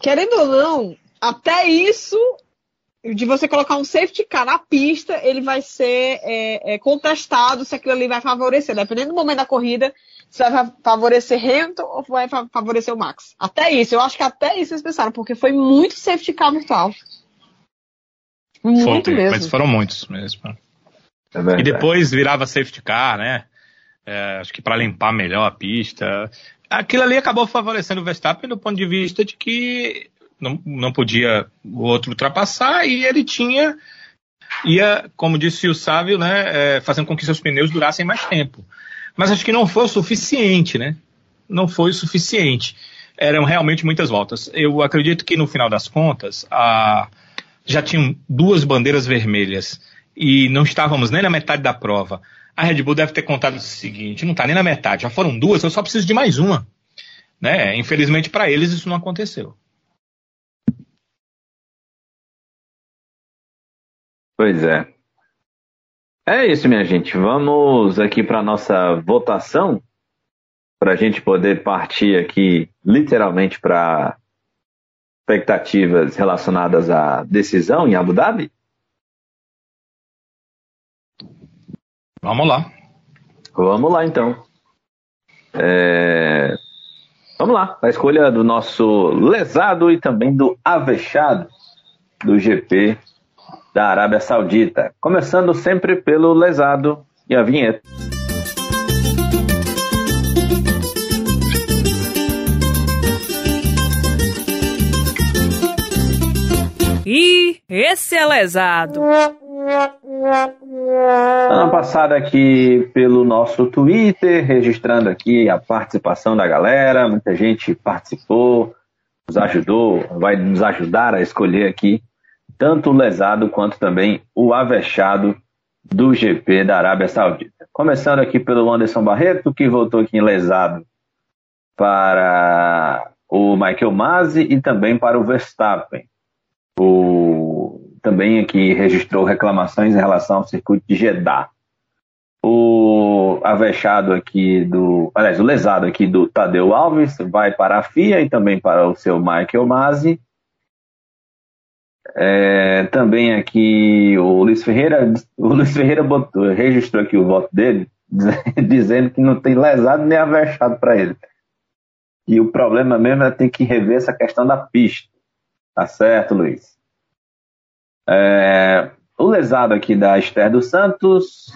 Querendo ou não, até isso, de você colocar um safety car na pista, ele vai ser é, é, contestado se aquilo ali vai favorecer. Dependendo do momento da corrida, se vai favorecer Hamilton ou vai favorecer o Max. Até isso, eu acho que até isso eles pensaram, porque foi muito safety car virtual. Muito mesmo. Mas foram muitos mesmo. É e depois virava safety car, né? É, acho que para limpar melhor a pista. Aquilo ali acabou favorecendo o Verstappen do ponto de vista de que não, não podia o outro ultrapassar e ele tinha ia, como disse o Sávio, né, é, fazendo com que seus pneus durassem mais tempo. Mas acho que não foi o suficiente, né? Não foi o suficiente. Eram realmente muitas voltas. Eu acredito que no final das contas, a, já tinham duas bandeiras vermelhas e não estávamos nem na metade da prova. A Red Bull deve ter contado o seguinte: não está nem na metade, já foram duas, eu só preciso de mais uma. Né? Infelizmente para eles isso não aconteceu. Pois é. É isso, minha gente. Vamos aqui para nossa votação, para a gente poder partir aqui literalmente para expectativas relacionadas à decisão em Abu Dhabi? Vamos lá. Vamos lá, então. É... Vamos lá. A escolha do nosso lesado e também do avexado do GP da Arábia Saudita. Começando sempre pelo lesado e a vinheta. Esse é lesado. Ano passado aqui pelo nosso Twitter, registrando aqui a participação da galera, muita gente participou, nos ajudou, vai nos ajudar a escolher aqui tanto o lesado quanto também o avexado do GP da Arábia Saudita. Começando aqui pelo Anderson Barreto, que voltou aqui em lesado para o Michael Masi e também para o Verstappen o, também aqui registrou reclamações em relação ao circuito de Jeddah. O avexado aqui do. Aliás, o lesado aqui do Tadeu Alves vai para a FIA e também para o seu Michael Masi. É, também aqui o Luiz Ferreira, o Luiz Ferreira botou, registrou aqui o voto dele, [LAUGHS] dizendo que não tem lesado nem avexado para ele. E o problema mesmo é ter que rever essa questão da pista. Tá certo, Luiz. É, o lesado aqui da Esther dos Santos,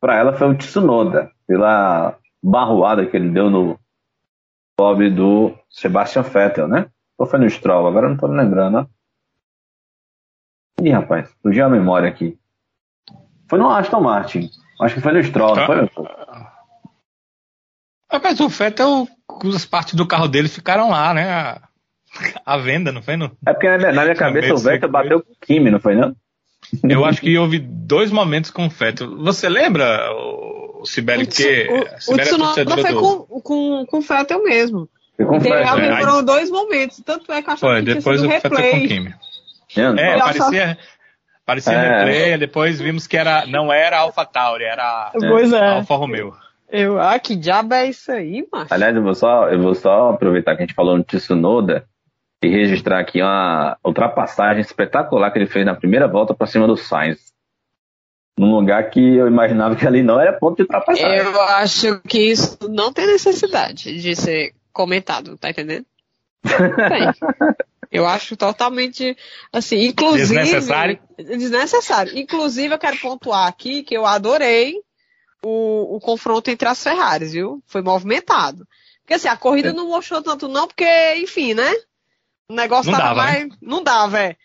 para ela foi o Tsunoda. pela barroada que ele deu no pobre do Sebastian Vettel, né? Ou foi no Stroll? Agora não tô me lembrando, ó. Ih, rapaz, fugiu a memória aqui. Foi no Aston Martin. Acho que foi no Stroll, não foi? Mas o Vettel, as partes do carro dele ficaram lá, né? [LAUGHS] A, venda, não foi? No, é porque na minha, na minha cabeça o Vettel bateu com o Kimi, não foi não? Eu acho que houve dois momentos com o Vettel. Você lembra, o Sibeli, que... O, o Tsunoda foi do... com, com, com o Vettel mesmo. Foi com o Vettel. Realmente foram dois momentos. Tanto é que eu achava foi, que depois o Vettel com o Kimi. É, parecia... Parecia é. replay, depois vimos que era, não era Alpha Tauri, era pois é. Alfa Romeo. Eu, ah, que diabo é isso aí, macho? Aliás, eu vou só, eu vou só aproveitar que a gente falou no Tsunoda e registrar aqui uma ultrapassagem espetacular que ele fez na primeira volta para cima do Sainz. Num lugar que eu imaginava que ali não era ponto de ultrapassagem. Eu acho que isso não tem necessidade de ser comentado, tá entendendo? Tem. [LAUGHS] Eu acho totalmente assim, inclusive. Desnecessário? Desnecessário. Inclusive, eu quero pontuar aqui que eu adorei o, o confronto entre as Ferraris, viu? Foi movimentado. Porque assim, a corrida é. não mostrou tanto, não, porque, enfim, né? O negócio não tava dava, mais. Hein? Não dava, é.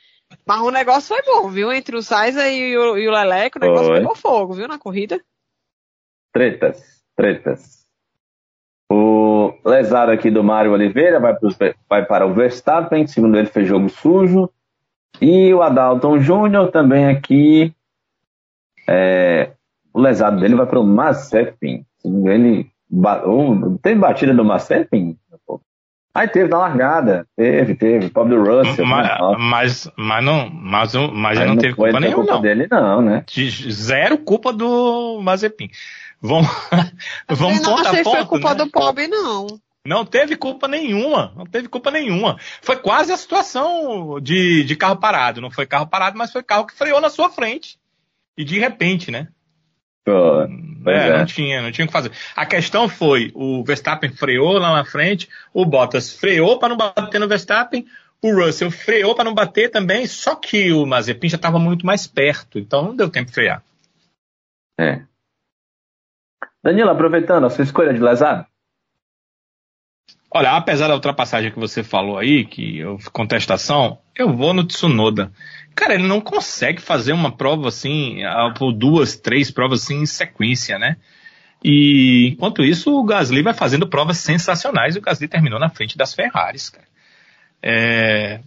Mas o negócio foi bom, viu? Entre o Sainz e o, e o Leleco, o negócio foi. pegou fogo, viu? Na corrida. Tretas, tretas. O lesado aqui do Mário Oliveira vai, pro, vai para o Verstappen, segundo ele fez jogo sujo. E o Adalton Júnior também aqui. É, o lesado dele vai para o Mazepin. Segundo ele, oh, teve batida do Mazepin? Aí teve na largada, teve, teve, pobre do Russell. Mas, né? mas, mas, não, mas, mas não, não teve culpa nenhuma, culpa não. dele, não, né? De zero culpa do Mazepin. [LAUGHS] Vamos, vamos ponto a ponto. Não foi culpa né? do pobre, não. Não teve culpa nenhuma, não teve culpa nenhuma. Foi quase a situação de, de carro parado. Não foi carro parado, mas foi carro que freou na sua frente. E de repente, né? É, é, não tinha, não tinha o que fazer. A questão foi, o Verstappen freou lá na frente, o Bottas freou para não bater no Verstappen, o Russell freou para não bater também, só que o Mazepin já estava muito mais perto, então não deu tempo de frear. É. Danilo, aproveitando a sua escolha de lesado. Olha, apesar da ultrapassagem que você falou aí, que houve contestação, eu vou no Tsunoda. Cara, ele não consegue fazer uma prova assim, por duas, três provas assim em sequência, né? E enquanto isso, o Gasly vai fazendo provas sensacionais e o Gasly terminou na frente das Ferraris, cara. É,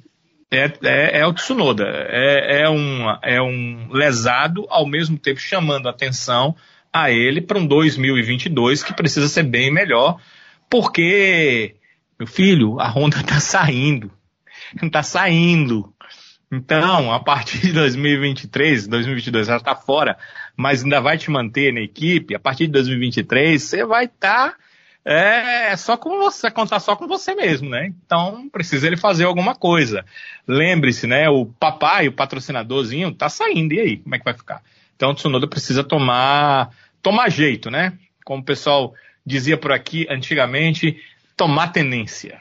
é, é, é o Tsunoda. É, é, um, é um lesado, ao mesmo tempo chamando atenção a ele para um 2022 que precisa ser bem melhor, porque, meu filho, a Honda está saindo. Está saindo. Então, a partir de 2023, 2022 ela está fora, mas ainda vai te manter na equipe. A partir de 2023 você vai estar tá, é, só com você, contar só com você mesmo, né? Então precisa ele fazer alguma coisa. Lembre-se, né? O papai, o patrocinadorzinho, tá saindo. E aí, como é que vai ficar? Então o Tsunoda precisa tomar, tomar jeito, né? Como o pessoal dizia por aqui antigamente, tomar tenência.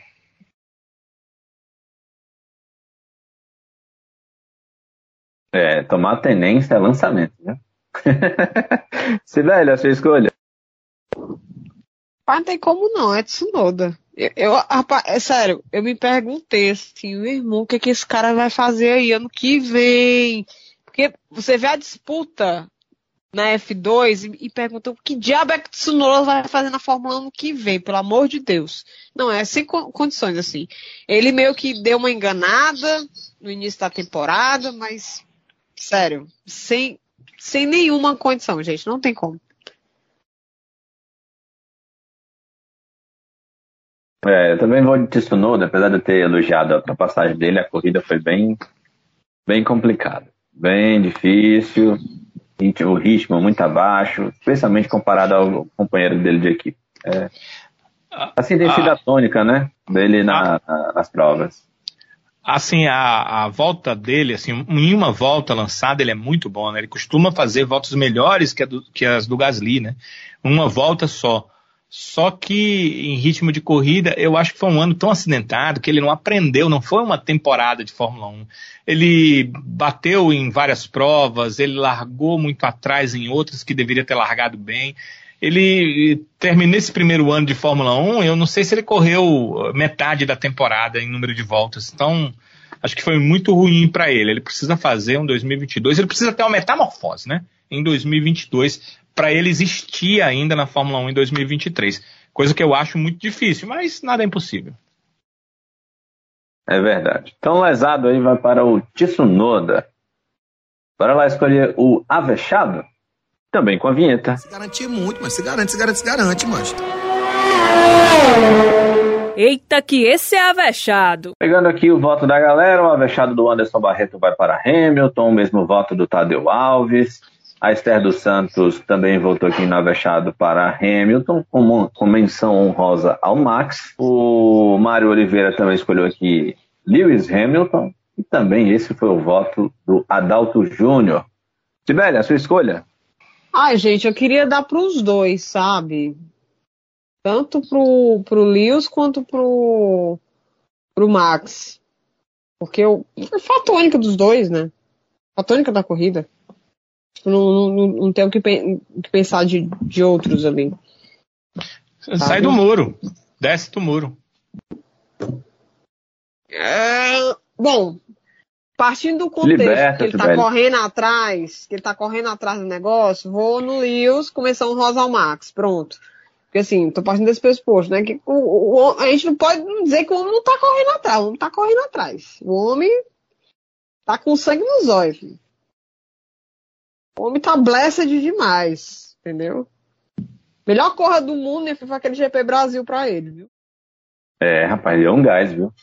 É, tomar tenência é lançamento, né? [LAUGHS] Sibeli, a sua escolha. Não tem como não, é Tsunoda. Eu, eu, rapaz, é sério, eu me perguntei assim, meu irmão, o que, que esse cara vai fazer aí ano que vem? Porque você vê a disputa na F2 e, e pergunta o que diabo é que Tsunoda vai fazer na Fórmula 1 ano que vem, pelo amor de Deus. Não, é sem condições, assim. Ele meio que deu uma enganada no início da temporada, mas, sério, sem, sem nenhuma condição, gente, não tem como. É, eu também vou de Tsunoda, apesar de ter elogiado a ultrapassagem dele, a corrida foi bem, bem complicada, bem difícil, o ritmo muito abaixo, especialmente comparado ao companheiro dele de equipe. É, assim tem sido a tônica, né, dele na, na, nas provas. Assim, a, a volta dele, assim, em uma volta lançada, ele é muito bom, né? Ele costuma fazer voltas melhores que, do, que as do Gasly, né? Uma volta só. Só que em ritmo de corrida, eu acho que foi um ano tão acidentado que ele não aprendeu, não foi uma temporada de Fórmula 1. Ele bateu em várias provas, ele largou muito atrás em outras que deveria ter largado bem. ele terminou esse primeiro ano de Fórmula 1, eu não sei se ele correu metade da temporada em número de voltas. Então, acho que foi muito ruim para ele. Ele precisa fazer um 2022, ele precisa ter uma metamorfose, né? Em 2022, para ele existir ainda na Fórmula 1 em 2023. Coisa que eu acho muito difícil, mas nada é impossível. É verdade. Então o lesado aí vai para o Tsunoda. Bora lá escolher o Avechado? Também com a vinheta. Se garantir muito, mas se garante, se garante, se garante, mas. Eita, que esse é avexado. Pegando aqui o voto da galera, o avexado do Anderson Barreto vai para Hamilton, o mesmo voto do Tadeu Alves. A Esther dos Santos também votou aqui no avexado para Hamilton, com, com menção honrosa ao Max. O Mário Oliveira também escolheu aqui Lewis Hamilton. E também esse foi o voto do Adalto Júnior. Tibélia, a sua escolha? Ai, gente, eu queria dar para os dois, sabe? Tanto pro, pro Lewis quanto pro, pro Max. Porque eu, foi a tônica dos dois, né? A tônica da corrida. Não, não, não tem o que, que pensar de, de outros ali. Sai do muro. Desce do muro. É, bom, partindo do contexto Liberta, que ele tá velho. correndo atrás, que ele tá correndo atrás do negócio, vou no Lewis, começou um Rosa ao Max, pronto. Porque assim, tô partindo desse pressuposto, né? Que o, o, a gente não pode dizer que o homem não tá correndo atrás, o homem tá correndo atrás. O homem tá com sangue nos olhos. O homem tá blessed demais, entendeu? Melhor corra do mundo, né? Foi aquele GP Brasil pra ele, viu? É, rapaz, deu um gás, viu?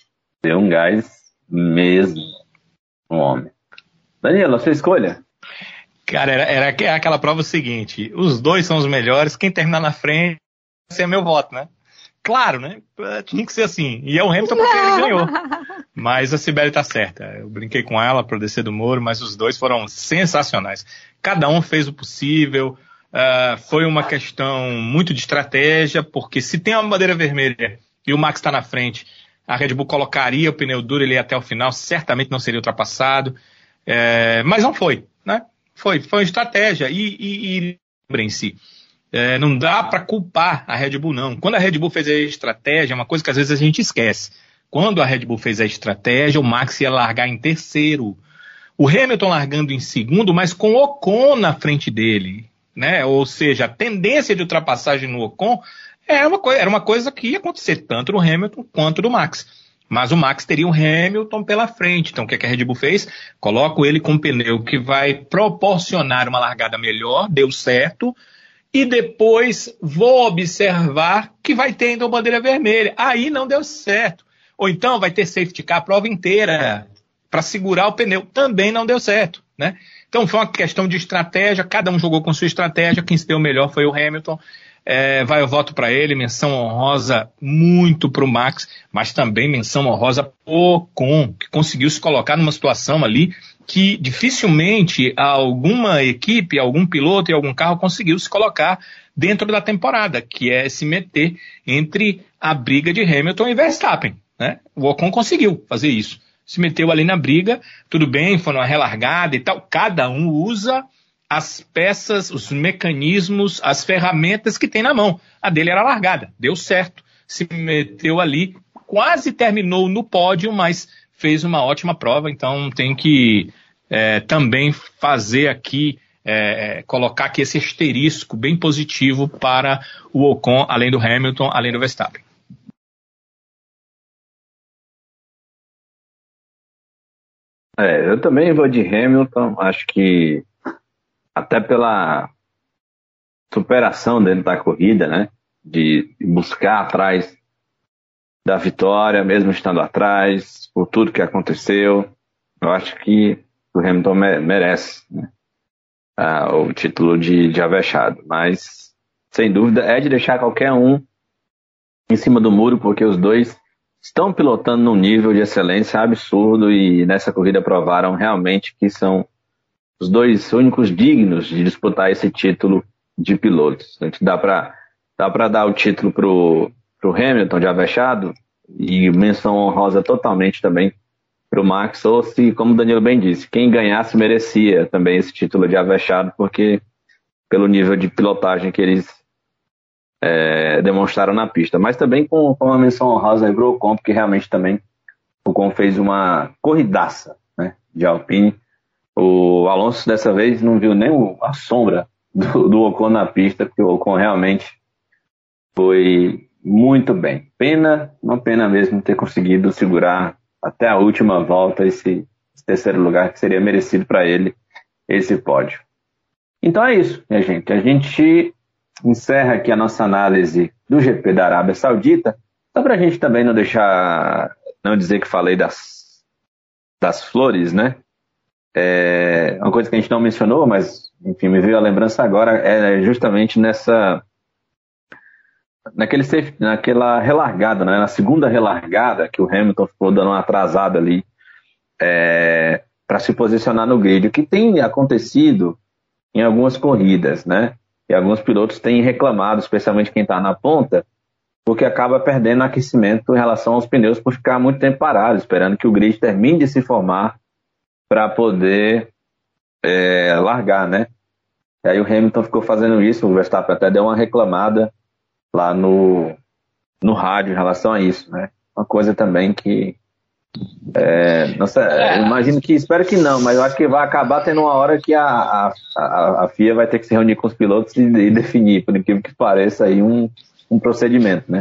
Deu um gás mesmo um homem. Danilo, sua escolha? Cara, era, era aquela prova seguinte: os dois são os melhores, quem terminar na frente vai ser meu voto, né? Claro, né? Tinha que ser assim. E é o Hamilton porque ele ganhou. [LAUGHS] Mas a Sibeli tá certa. Eu brinquei com ela para descer do muro, mas os dois foram sensacionais. Cada um fez o possível. Uh, foi uma questão muito de estratégia, porque se tem uma bandeira vermelha e o Max está na frente a Red Bull colocaria o pneu duro ele até o final, certamente não seria ultrapassado, é, mas não foi, né? Foi, foi uma estratégia e, e, e lembrem-se, é, não dá para culpar a Red Bull não. Quando a Red Bull fez a estratégia, é uma coisa que às vezes a gente esquece. Quando a Red Bull fez a estratégia, o Max ia largar em terceiro. O Hamilton largando em segundo, mas com o Ocon na frente dele, né? Ou seja, a tendência de ultrapassagem no Ocon era uma, coisa, era uma coisa que ia acontecer tanto no Hamilton quanto no Max. Mas o Max teria o Hamilton pela frente. Então o que, é que a Red Bull fez? Coloco ele com um pneu que vai proporcionar uma largada melhor, deu certo. E depois vou observar que vai ter então bandeira vermelha. Aí não deu certo. Ou então vai ter safety car a prova inteira para segurar o pneu. Também não deu certo. Né? Então foi uma questão de estratégia, cada um jogou com sua estratégia, quem se deu melhor foi o Hamilton. É, vai o voto para ele, menção honrosa muito para o Max, mas também menção honrosa pro Ocon, que conseguiu se colocar numa situação ali que dificilmente alguma equipe, algum piloto e algum carro conseguiu se colocar dentro da temporada, que é se meter entre a briga de Hamilton e Verstappen. Né? O Ocon conseguiu fazer isso. Se meteu ali na briga, tudo bem, foi uma relargada e tal. Cada um usa as peças, os mecanismos, as ferramentas que tem na mão. A dele era largada, deu certo. Se meteu ali, quase terminou no pódio, mas fez uma ótima prova, então tem que é, também fazer aqui, é, é, colocar aqui esse asterisco bem positivo para o Ocon, além do Hamilton, além do Verstappen. É, eu também vou de Hamilton, acho que até pela superação dentro da corrida, né? De buscar atrás da vitória, mesmo estando atrás, por tudo que aconteceu. Eu acho que o Hamilton merece né? o título de, de avexado. Mas, sem dúvida, é de deixar qualquer um em cima do muro, porque os dois estão pilotando num nível de excelência absurdo e nessa corrida provaram realmente que são os dois únicos dignos de disputar esse título de pilotos. Gente dá para dá para dar o título pro, pro Hamilton de avexado e menção honrosa totalmente também para o Max, ou se, como o Danilo bem disse, quem ganhasse merecia também esse título de avexado, porque pelo nível de pilotagem que eles é, demonstraram na pista. Mas também com, com uma menção honrosa aí pro Ocon, porque realmente também o Ocon fez uma corridaça né, de Alpine. O Alonso dessa vez não viu nem a sombra do, do Ocon na pista, porque o Ocon realmente foi muito bem. Pena, uma pena mesmo ter conseguido segurar até a última volta esse, esse terceiro lugar que seria merecido para ele esse pódio. Então é isso, minha gente. A gente encerra aqui a nossa análise do GP da Arábia Saudita, só para a gente também não deixar, não dizer que falei das, das flores, né? É, uma coisa que a gente não mencionou, mas enfim, me veio a lembrança agora, é justamente nessa naquele naquela relargada, né? na segunda relargada que o Hamilton ficou dando uma atrasada ali é, para se posicionar no grid, o que tem acontecido em algumas corridas, né? E alguns pilotos têm reclamado, especialmente quem está na ponta, porque acaba perdendo aquecimento em relação aos pneus por ficar muito tempo parado, esperando que o grid termine de se formar para poder é, largar, né? E aí o Hamilton ficou fazendo isso, o Verstappen até deu uma reclamada lá no, no rádio em relação a isso, né? Uma coisa também que é, nossa, é. imagino que, espero que não, mas eu acho que vai acabar tendo uma hora que a, a, a, a FIA vai ter que se reunir com os pilotos e, e definir, por incrível que pareça, aí um, um procedimento, né?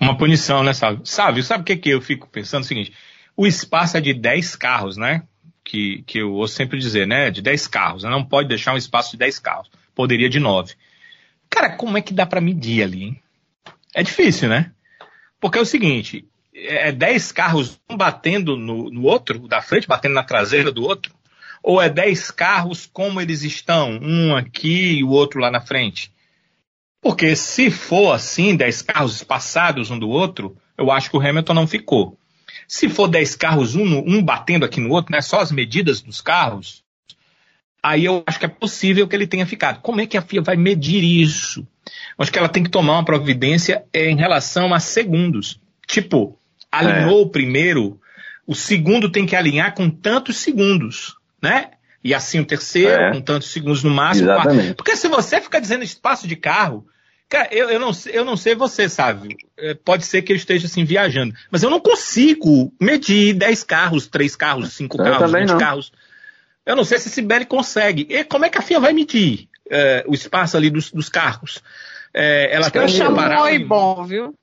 Uma punição, né, Sávio? Sávio, sabe o que, que eu fico pensando? O seguinte, o espaço é de 10 carros, né? Que, que eu ouço sempre dizer, né? De 10 carros. Né? Não pode deixar um espaço de 10 carros. Poderia de 9. Cara, como é que dá para medir ali, hein? É difícil, né? Porque é o seguinte, é 10 carros um batendo no, no outro, da frente, batendo na traseira do outro? Ou é 10 carros como eles estão, um aqui e o outro lá na frente? Porque se for assim, 10 carros espaçados um do outro, eu acho que o Hamilton não ficou. Se for 10 carros, um, um batendo aqui no outro, né, só as medidas dos carros, aí eu acho que é possível que ele tenha ficado. Como é que a FIA vai medir isso? Eu acho que ela tem que tomar uma providência é, em relação a segundos. Tipo, alinhou é. o primeiro, o segundo tem que alinhar com tantos segundos, né? E assim o terceiro, é. com tantos segundos no máximo. Porque se você ficar dizendo espaço de carro, cara, eu, eu, não, eu não sei você, sabe? É, pode ser que eu esteja assim viajando, mas eu não consigo medir 10 carros, 3 carros, 5 carros, 20 não. carros. Eu não sei se Sibeli consegue. E como é que a FIA vai medir é, o espaço ali dos, dos carros? É, ela tem que separar. Foi bom, viu?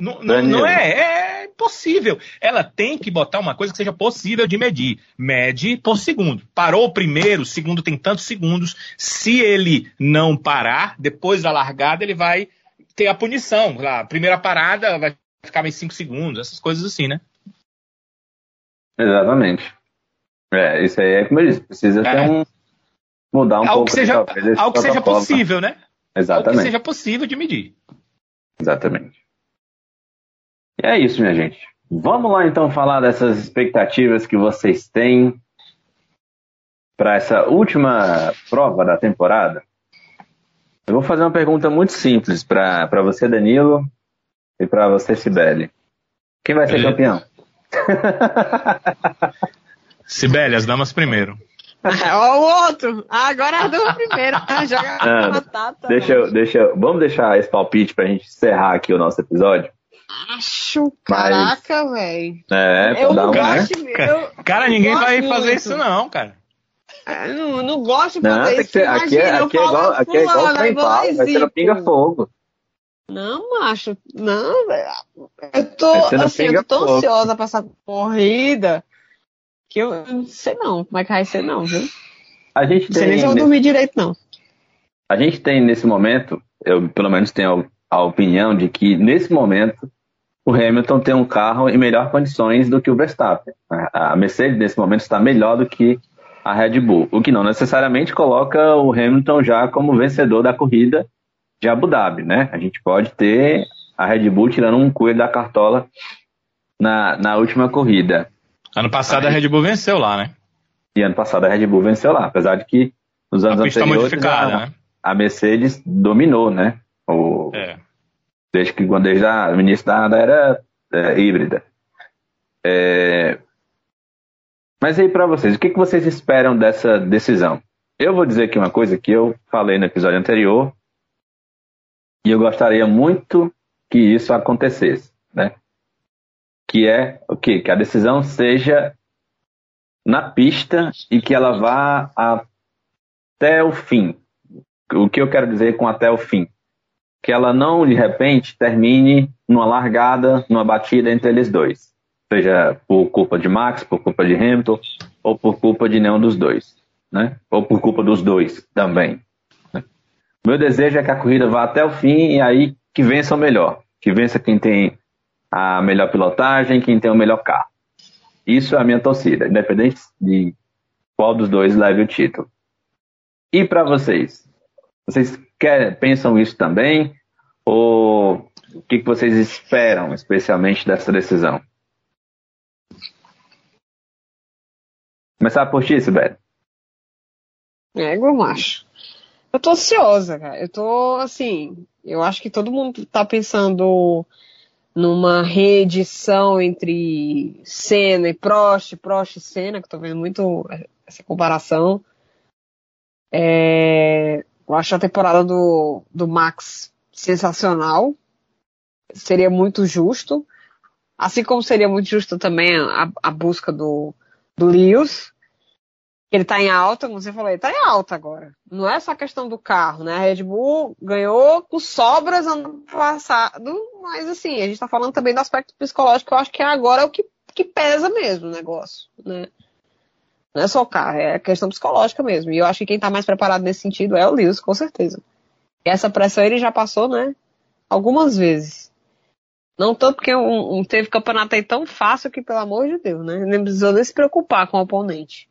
Não, não, não, é, é impossível. Ela tem que botar uma coisa que seja possível de medir. Mede por segundo. Parou o primeiro, o segundo tem tantos segundos. Se ele não parar, depois da largada, ele vai ter a punição. A primeira parada vai ficar mais cinco segundos, essas coisas assim, né? Exatamente. É, isso aí é como eu disse, precisa é. ter um. mudar um algo pouco. Que seja, algo que seja possível, né? Exatamente. Algo que seja possível de medir. Exatamente. E é isso, minha gente. Vamos lá então falar dessas expectativas que vocês têm para essa última prova da temporada. Eu vou fazer uma pergunta muito simples para você, Danilo, e para você, Sibeli. Quem vai ser campeão? [LAUGHS] Sibeli, as damas primeiro. [LAUGHS] Ó, o outro. Ah, agora as damas primeiro. [LAUGHS] Joga ah, batata. Deixa eu, deixa eu, vamos deixar esse palpite para a gente encerrar aqui o nosso episódio. Acho, caraca, velho. É, eu não um, gosto, né? eu, Cara, ninguém vai muito. fazer isso não, cara. Eu não, não gosto de fazer não, isso. Ser, aqui, é, aqui, é igual, aqui é igual trem pau, vai ser pinga-fogo. Não, macho, não, velho. Eu tô, assim, eu tô tão ansiosa pra essa corrida que eu não sei não como é que vai ser não, viu? A gente tem... Sei nem se eu vou dormir direito, não. A gente tem, nesse momento, eu pelo menos tenho a opinião de que, nesse momento, o Hamilton tem um carro em melhores condições do que o Verstappen. A Mercedes, nesse momento, está melhor do que a Red Bull, o que não necessariamente coloca o Hamilton já como vencedor da corrida de Abu Dhabi, né? A gente pode ter a Red Bull tirando um coelho da cartola na, na última corrida. Ano passado Aí, a Red Bull venceu lá, né? E ano passado a Red Bull venceu lá, apesar de que nos anos anteriores a, né? a Mercedes dominou, né? O, é. Desde que quando desde a, o início da, da era é, híbrida. É, mas aí para vocês, o que, que vocês esperam dessa decisão? Eu vou dizer aqui uma coisa que eu falei no episódio anterior E eu gostaria muito que isso acontecesse, né? Que é o quê? Que a decisão seja na pista e que ela vá até o fim. O que eu quero dizer com até o fim? Que ela não, de repente, termine numa largada, numa batida entre eles dois. Seja por culpa de Max, por culpa de Hamilton, ou por culpa de nenhum dos dois. Né? Ou por culpa dos dois também. Né? Meu desejo é que a corrida vá até o fim e aí que vença o melhor. Que vença quem tem a melhor pilotagem, quem tem o melhor carro. Isso é a minha torcida, independente de qual dos dois leve o título. E para vocês? Vocês querem, pensam isso também? Ou o que, vocês esperam, especialmente dessa decisão? Começar por ti, Sibeli. É, igual macho. Eu tô ansiosa, cara. Eu tô, assim, eu acho que todo mundo tá pensando numa reedição entre Senna e Prost, Prost e Senna, que tô vendo muito essa comparação. É, eu acho a temporada do, do Max sensacional. Seria muito justo. Assim como seria muito justo também a, a busca do, do Lewis. Ele tá em alta, como você falou, ele tá em alta agora. Não é só questão do carro, né? A Red Bull ganhou com sobras ano passado, mas assim, a gente tá falando também do aspecto psicológico, eu acho que agora é o que, que pesa mesmo o negócio, né? Não é só o carro, é a questão psicológica mesmo. E eu acho que quem tá mais preparado nesse sentido é o Lewis, com certeza. E essa pressão ele já passou, né? Algumas vezes. Não tanto porque um, um teve campeonato aí tão fácil que, pelo amor de Deus, né? Nem precisou nem se preocupar com o oponente.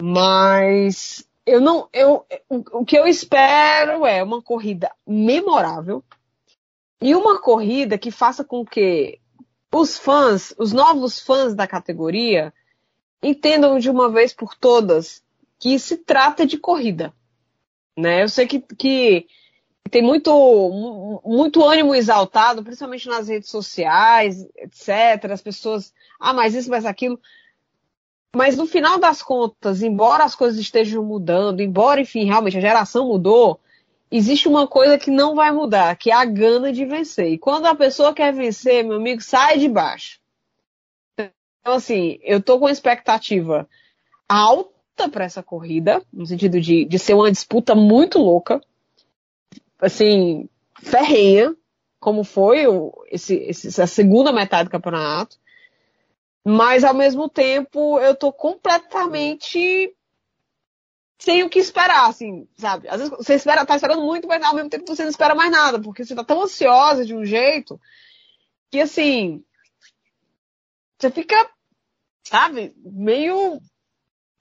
Mas eu não, eu, o que eu espero é uma corrida memorável e uma corrida que faça com que os fãs, os novos fãs da categoria, entendam de uma vez por todas que se trata de corrida. Né? Eu sei que, que tem muito, muito ânimo exaltado, principalmente nas redes sociais, etc. As pessoas, ah, mas isso, mas aquilo. Mas no final das contas, embora as coisas estejam mudando, embora, enfim, realmente a geração mudou, existe uma coisa que não vai mudar, que é a gana de vencer. E quando a pessoa quer vencer, meu amigo, sai de baixo. Então, assim, eu tô com expectativa alta para essa corrida, no sentido de, de ser uma disputa muito louca, assim, ferrenha, como foi esse, esse, a segunda metade do campeonato. Mas, ao mesmo tempo, eu tô completamente sem o que esperar, assim, sabe? Às vezes você espera, tá esperando muito, mas ao mesmo tempo você não espera mais nada, porque você tá tão ansiosa de um jeito que, assim, você fica, sabe, meio,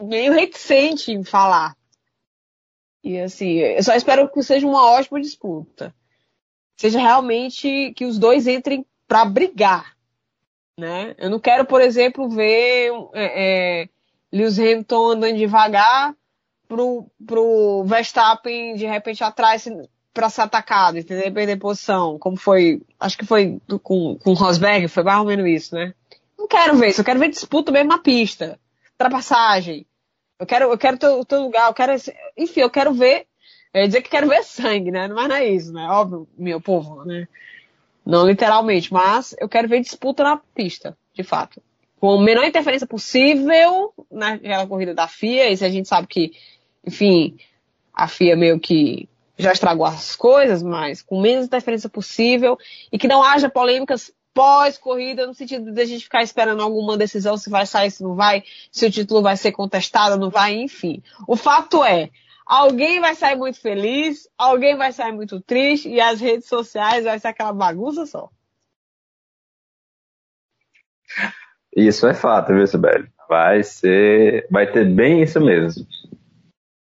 meio reticente em falar. E assim, eu só espero que seja uma ótima disputa. Seja realmente que os dois entrem para brigar. Né? Eu não quero, por exemplo, ver é, é, Lewis Hamilton andando devagar pro, pro Verstappen de repente atrás para ser atacado, entendeu? Perder posição, como foi, acho que foi com, com o Rosberg, foi mais ou menos isso, né? Não quero ver isso, eu quero ver disputa mesmo na pista, ultrapassagem. Eu quero, eu quero o teu lugar, eu quero, enfim, eu quero ver, eu ia dizer que quero ver sangue, né? Mas não é isso, né? Óbvio, meu povo, né? Não literalmente, mas eu quero ver disputa na pista, de fato. Com a menor interferência possível naquela corrida da FIA, e se a gente sabe que, enfim, a FIA meio que já estragou as coisas, mas com menos interferência possível e que não haja polêmicas pós-corrida, no sentido de a gente ficar esperando alguma decisão se vai sair, se não vai, se o título vai ser contestado, não vai, enfim. O fato é, alguém vai sair muito feliz, alguém vai sair muito triste e as redes sociais vai ser aquela bagunça só. Isso é fato, viu, Sibeli? Vai ser, vai ter bem isso mesmo.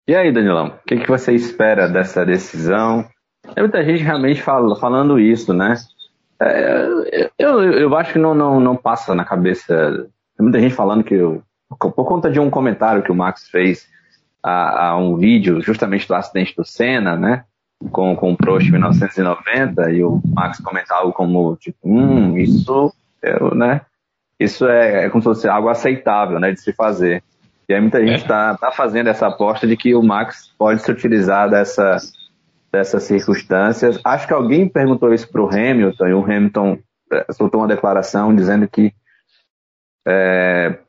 E aí, Danilão, o que, que você espera dessa decisão? Tem muita gente realmente fala, falando isso, né? É, eu, eu acho que não, não, não passa na cabeça. Tem muita gente falando que, eu, por conta de um comentário que o Max fez a, a, um vídeo justamente do acidente do Senna, né? Com, com o Prost em 1990, e o Max comentava algo como, tipo, hum, isso, eu, né? Isso é, é como se fosse algo aceitável, né? De se fazer. E aí muita gente está é. tá fazendo essa aposta de que o Max pode se utilizar dessa, dessas circunstâncias. Acho que alguém perguntou isso para o Hamilton e o Hamilton é, soltou uma declaração dizendo que, é,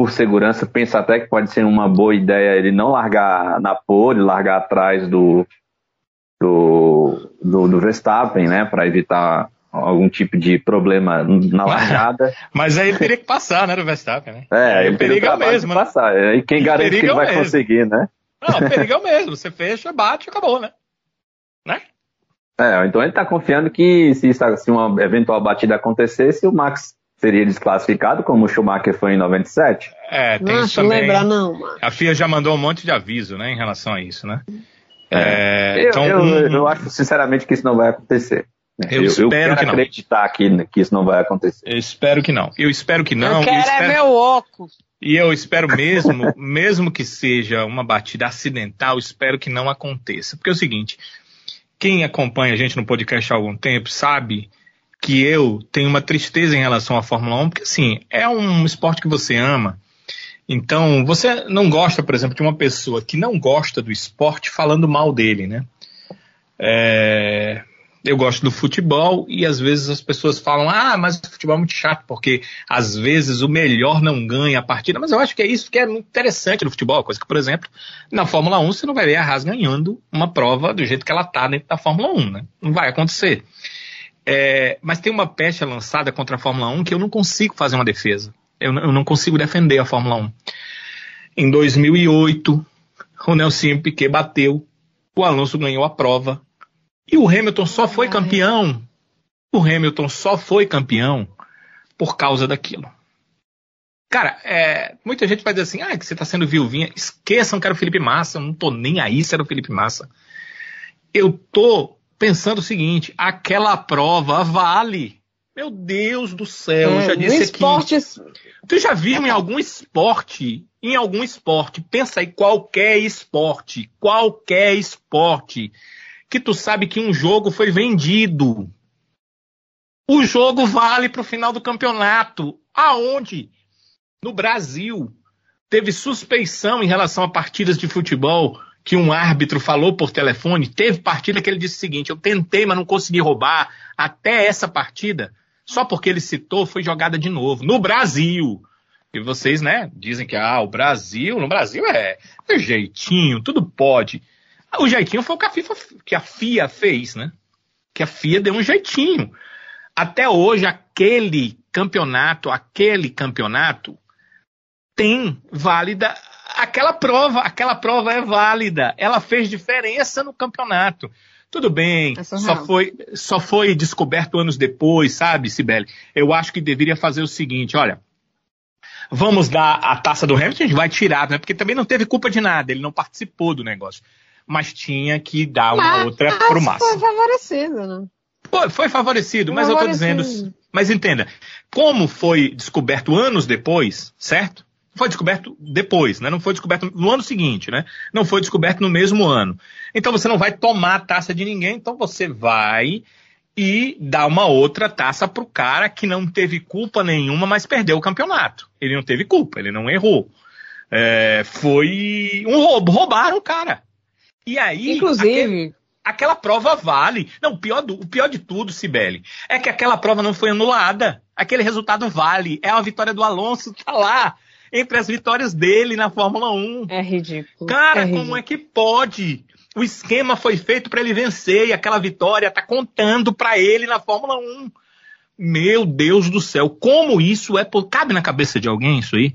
por segurança, pensa até que pode ser uma boa ideia ele não largar na pole, largar atrás do, do, do, do Verstappen, né, para evitar algum tipo de problema na [LAUGHS] largada. Mas aí ele teria que passar, né, do Verstappen, né? É, ele teria perigo é mesmo, de passar. Né? E quem garante que ele vai mesmo. conseguir, né? Não, o [LAUGHS] perigo é o mesmo. Você fecha, bate e acabou, né? Né? É, então ele está confiando que se, se uma eventual batida acontecesse, o Max seria desclassificado, como o Schumacher foi em 97. É, tem Não, isso eu também. lembrar, não, mano. A FIA já mandou um monte de aviso, né, em relação a isso, né? É, É, eu, então, eu, um- eu acho sinceramente que isso não vai acontecer. Eu espero quero que não. acreditar que, que isso não vai acontecer. eu espero que não. Eu espero que não. eu e quero espero- é meu óculos. E eu espero mesmo, [LAUGHS] mesmo que seja uma batida acidental, espero que não aconteça. Porque é o seguinte, quem acompanha a gente no podcast há algum tempo sabe que eu tenho uma tristeza em relação à Fórmula 1, porque assim, é um esporte que você ama. Então, você não gosta, por exemplo, de uma pessoa que não gosta do esporte falando mal dele, né? É, eu gosto do futebol e às vezes as pessoas falam, ah, mas o futebol é muito chato, porque às vezes o melhor não ganha a partida. Mas eu acho que é isso que é muito interessante no futebol. Coisa que, por exemplo, na Fórmula 1 você não vai ver a Haas ganhando uma prova do jeito que ela está dentro da Fórmula 1, né? Não vai acontecer. É, mas tem uma pecha lançada contra a Fórmula 1 que eu não consigo fazer uma defesa. Eu, não- eu não consigo defender a Fórmula 1. Em 2008, o Nelson Piquet bateu, o Alonso ganhou a prova e o Hamilton só foi campeão. O Hamilton só foi campeão por causa daquilo. Cara, é, muita gente vai dizer assim, ah, que você está sendo viuvinha. Esqueçam que era o Felipe Massa, eu não tô nem aí se era o Felipe Massa. Eu tô pensando o seguinte, aquela prova vale. Meu Deus do céu, eu já É, disse aqui. esporte, Tu já viu em algum esporte, em algum esporte, pensa aí, qualquer esporte, qualquer esporte, que tu sabe que um jogo foi vendido. O jogo vale para o final do campeonato. Aonde? No Brasil. Teve suspeição em relação a partidas de futebol que um árbitro falou por telefone. Teve partida que ele disse o seguinte: eu tentei, mas não consegui roubar. Até essa partida, só porque ele citou, foi jogada de novo. No Brasil. E vocês, né, dizem que ah, o Brasil, no Brasil é, é jeitinho, tudo pode. O jeitinho foi o que a, FIFA, que a FIA fez, né? Que a FIA deu um jeitinho. Até hoje, aquele campeonato, aquele campeonato tem válida aquela prova, aquela prova é válida. Ela fez diferença no campeonato. Tudo bem, É só foi, só foi descoberto anos depois, sabe, Sibeli? Eu acho que deveria fazer o seguinte, olha, vamos dar a taça do Hamilton, a gente vai tirar, né? Porque também não teve culpa de nada, ele não participou do negócio. Mas tinha que dar uma Mas outra pro Massa. Foi favorecido, né? Foi, foi favorecido, mas eu tô Favorecido. dizendo. Mas entenda, como foi descoberto anos depois, certo? Foi descoberto depois, né? Não foi descoberto no ano seguinte, né? Não foi descoberto no mesmo ano. Então você não vai tomar a taça de ninguém, então você vai e dá uma outra taça pro cara que não teve culpa nenhuma, mas perdeu o campeonato. Ele não teve culpa, ele não errou. É, foi um roubo, roubaram o cara. E aí, aquele- Inclusive, aquela prova vale. Não, o pior, do- o pior de tudo, Sibeli, é que aquela prova não foi anulada. Aquele resultado vale. É a vitória do Alonso, tá lá. Entre as vitórias dele na Fórmula 1. é ridículo. Cara, é como ridículo. é que pode? O esquema foi feito para ele vencer e aquela vitória tá contando para ele na Fórmula 1. Meu Deus do céu, como isso é. Cabe na cabeça de alguém isso aí?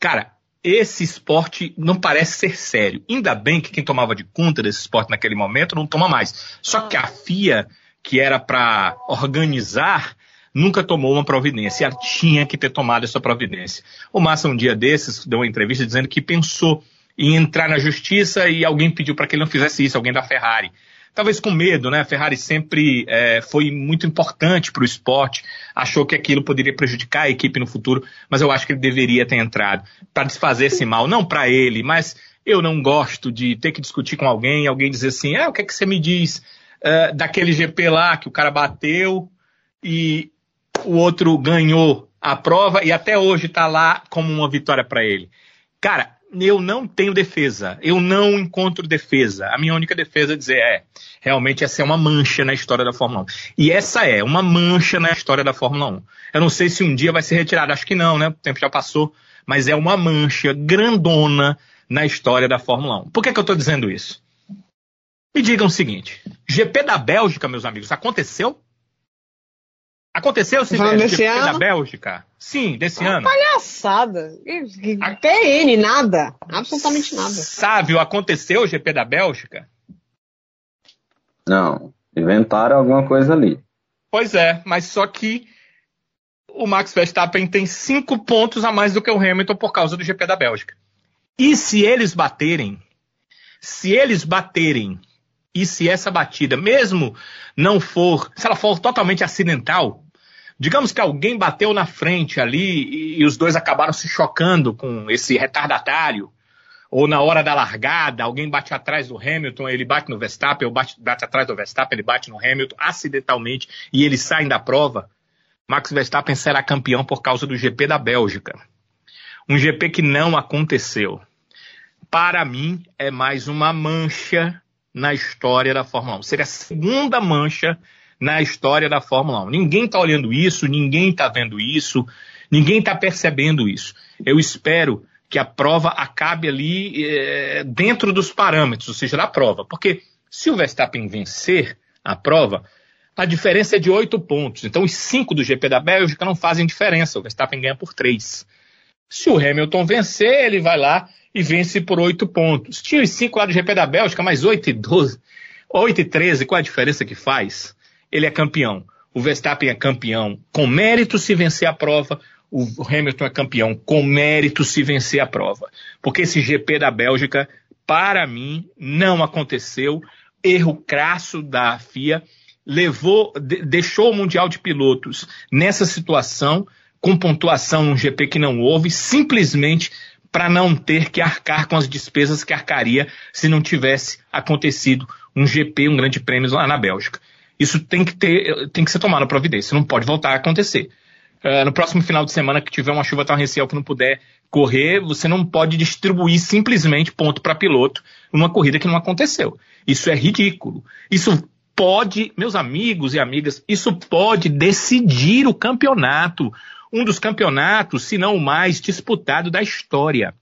Cara, esse esporte não parece ser sério. Ainda bem que quem tomava de conta desse esporte naquele momento não toma mais. Só que a FIA, que era para organizar, nunca tomou uma providência. Tinha que ter tomado essa providência. O Massa, um dia desses, deu uma entrevista dizendo que pensou em entrar na justiça e alguém pediu para que ele não fizesse isso, alguém da Ferrari. Talvez com medo, né? A Ferrari sempre é, foi muito importante para o esporte, achou que aquilo poderia prejudicar a equipe no futuro, mas eu acho que ele deveria ter entrado para desfazer esse mal, não para ele, mas eu não gosto de ter que discutir com alguém, alguém dizer assim, ah, o que é que você me diz é, daquele GP lá que o cara bateu e o outro ganhou a prova e até hoje está lá como uma vitória para ele. Cara, eu não tenho defesa. Eu não encontro defesa. A minha única defesa é dizer é, realmente essa é uma mancha na história da Fórmula 1. E essa é uma mancha na história da Fórmula 1. Eu não sei se um dia vai ser retirada, acho que não, né? O tempo já passou, mas é uma mancha grandona na história da Fórmula 1. Por que, que eu estou dizendo isso? Me digam o seguinte: GP da Bélgica, meus amigos, aconteceu? Aconteceu esse GP ano? da Bélgica? Sim, desse Uma ano. Palhaçada. TN, nada. Absolutamente nada. Sávio, aconteceu o GP da Bélgica? Não. Inventaram alguma coisa ali. Pois é, mas só que o Max Verstappen tem cinco pontos a mais do que o Hamilton por causa do GP da Bélgica. E se eles baterem, se eles baterem, e se essa batida, mesmo não for, se ela for totalmente acidental, digamos que alguém bateu na frente ali e, e os dois acabaram se chocando com esse retardatário, ou na hora da largada, alguém bate atrás do Hamilton, ele bate no Verstappen, ou bate, bate atrás do Verstappen, ele bate no Hamilton acidentalmente e eles saem da prova, Max Verstappen será campeão por causa do GP da Bélgica. Um GP que não aconteceu. Para mim, é mais uma mancha na história da Fórmula 1. Seria a segunda mancha na história da Fórmula 1. Ninguém está olhando isso, ninguém está vendo isso, ninguém está percebendo isso. Eu espero que a prova acabe ali é, dentro dos parâmetros, ou seja, da prova. Porque se o Verstappen vencer a prova, a diferença é de oito pontos. Então, os cinco do GP da Bélgica não fazem diferença. O Verstappen ganha por três. Se o Hamilton vencer, ele vai lá e vence por oito pontos. Tinha os cinco lá do GP da Bélgica, mais oito e doze. Oito e treze, qual a diferença que faz? Ele é campeão. O Verstappen é campeão com mérito se vencer a prova. O Hamilton é campeão com mérito se vencer a prova. Porque esse GP da Bélgica, para mim, não aconteceu. Erro crasso da FIA levou, deixou o Mundial de Pilotos nessa situação, com pontuação num GP que não houve, simplesmente para não ter que arcar com as despesas que arcaria se não tivesse acontecido um GP, um grande prêmio lá na Bélgica. Isso tem que, ter, tem que ser tomado providência, não pode voltar a acontecer. Uh, no próximo final de semana que tiver uma chuva torrencial que não puder correr, você não pode distribuir simplesmente ponto para piloto numa corrida que não aconteceu. Isso é ridículo. Isso pode, meus amigos e amigas, isso pode decidir o campeonato. Um dos campeonatos, se não o mais disputado da história.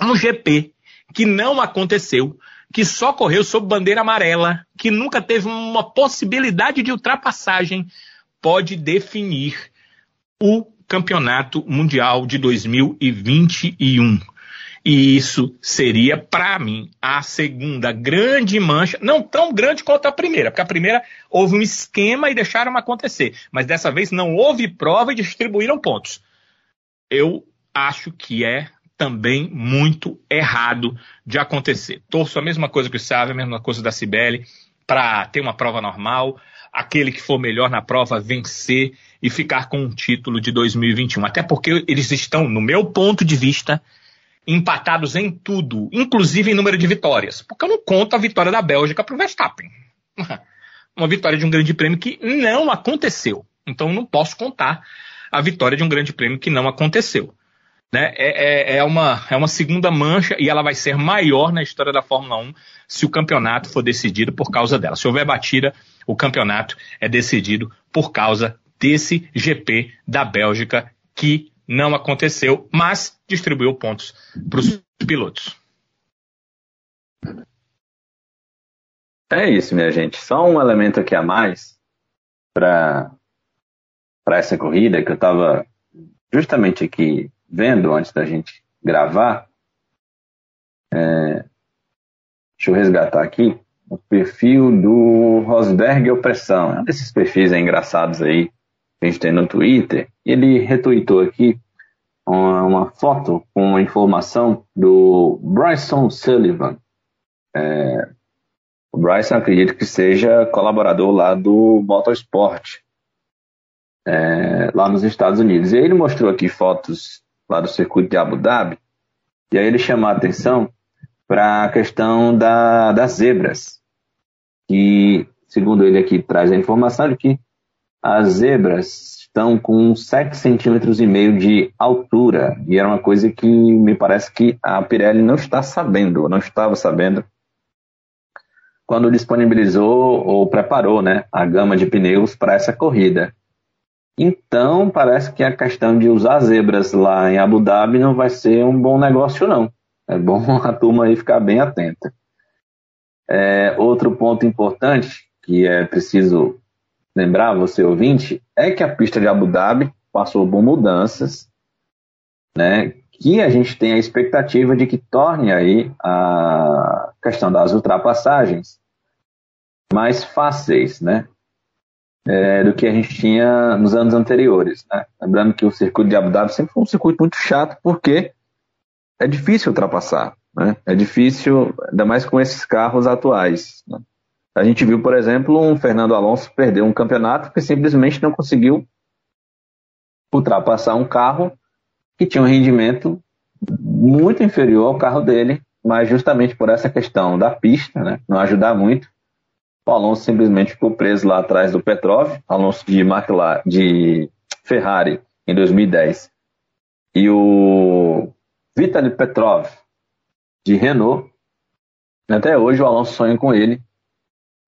Um GP que não aconteceu, que só correu sob bandeira amarela, que nunca teve uma possibilidade de ultrapassagem, pode definir o campeonato mundial de 2021. E isso seria, para mim, a segunda grande mancha, não tão grande quanto a primeira, porque a primeira houve um esquema e deixaram acontecer, mas dessa vez não houve prova e distribuíram pontos. Eu acho que é também muito errado de acontecer. Torço a mesma coisa que o Sávio, a mesma coisa da Cibele, para ter uma prova normal, aquele que for melhor na prova vencer e ficar com um título de 2021. Até porque eles estão, no meu ponto de vista, empatados em tudo, inclusive em número de vitórias, porque eu não conto a vitória da Bélgica para o Verstappen. [LAUGHS] Uma vitória de um grande prêmio que não aconteceu. Então eu não posso contar a vitória de um grande prêmio que não aconteceu. Né? É, é, é, uma, é uma segunda mancha e ela vai ser maior na história da Fórmula 1 se o campeonato for decidido por causa dela. Se houver batida, o campeonato é decidido por causa desse GP da Bélgica que não aconteceu, mas distribuiu pontos para os pilotos. É isso, minha gente. Só um elemento aqui a mais para essa corrida que eu estava justamente aqui vendo antes da gente gravar. É, deixa eu resgatar aqui o perfil do Rosberg Opressão. É um desses perfis engraçados aí que a gente tem no Twitter. Ele retweetou aqui uma, uma foto com uma informação do Bryson Sullivan. É, o Bryson acredito que seja colaborador lá do Motorsport, é, lá nos Estados Unidos. E ele mostrou aqui fotos lá do circuito de Abu Dhabi, e aí ele chamou a atenção para a questão da, das zebras, que, segundo ele aqui traz a informação de que as zebras estão com 7 centímetros e meio de altura. E era uma coisa que me parece que a Pirelli não está sabendo, não estava sabendo quando disponibilizou ou preparou né, a gama de pneus para essa corrida. Então, parece que a questão de usar zebras lá em Abu Dhabi não vai ser um bom negócio, não. É bom [LAUGHS] a turma aí ficar bem atenta. É, outro ponto importante que é preciso lembrar, você ouvinte, é que a pista de Abu Dhabi passou por mudanças, né, que a gente tem a expectativa de que torne aí a questão das ultrapassagens mais fáceis, né, é, do que a gente tinha nos anos anteriores, né? Lembrando que o circuito de Abu Dhabi sempre foi um circuito muito chato, porque é difícil ultrapassar, né? É difícil, ainda mais com esses carros atuais. Né? A gente viu, por exemplo, um Fernando Alonso perder um campeonato porque simplesmente não conseguiu ultrapassar um carro que tinha um rendimento muito inferior ao carro dele, mas justamente por essa questão da pista, né, não ajudar muito, o Alonso simplesmente ficou preso lá atrás do Petrov, Alonso de, McLaren, de Ferrari em 2010, e o Vitaly Petrov de Renault. Até hoje o Alonso sonha com ele,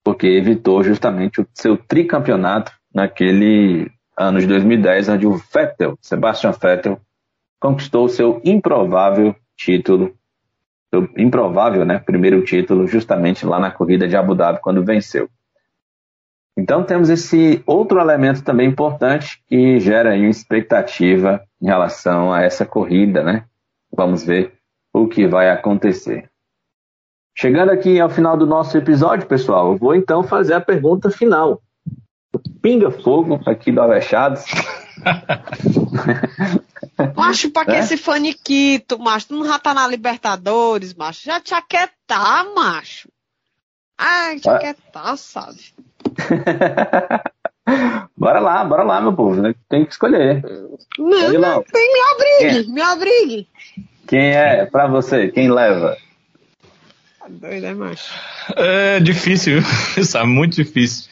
porque evitou justamente o seu tricampeonato naquele ano de 2010, onde o Vettel, Sebastian Vettel, conquistou o seu improvável título, improvável, né, primeiro título, justamente lá na corrida de Abu Dhabi, quando venceu. Então temos esse outro elemento também importante que gera aí uma expectativa em relação a essa corrida, né? Vamos ver o que vai acontecer. Chegando aqui ao final do nosso episódio, pessoal, eu vou então fazer a pergunta final. Pinga fogo aqui do Avechados. [LAUGHS] macho, pra que é? esse faniquito, macho? Tu não já tá na Libertadores, macho? Já te aquietar, macho. Ai, te aquietar, sabe? [LAUGHS] bora lá, bora lá, meu povo. Né? Tem que escolher. Não, não, tem, me abrigue, me abrigue. Quem é, pra você, quem leva? Tá doido, é macho? É difícil, [LAUGHS] isso é muito difícil.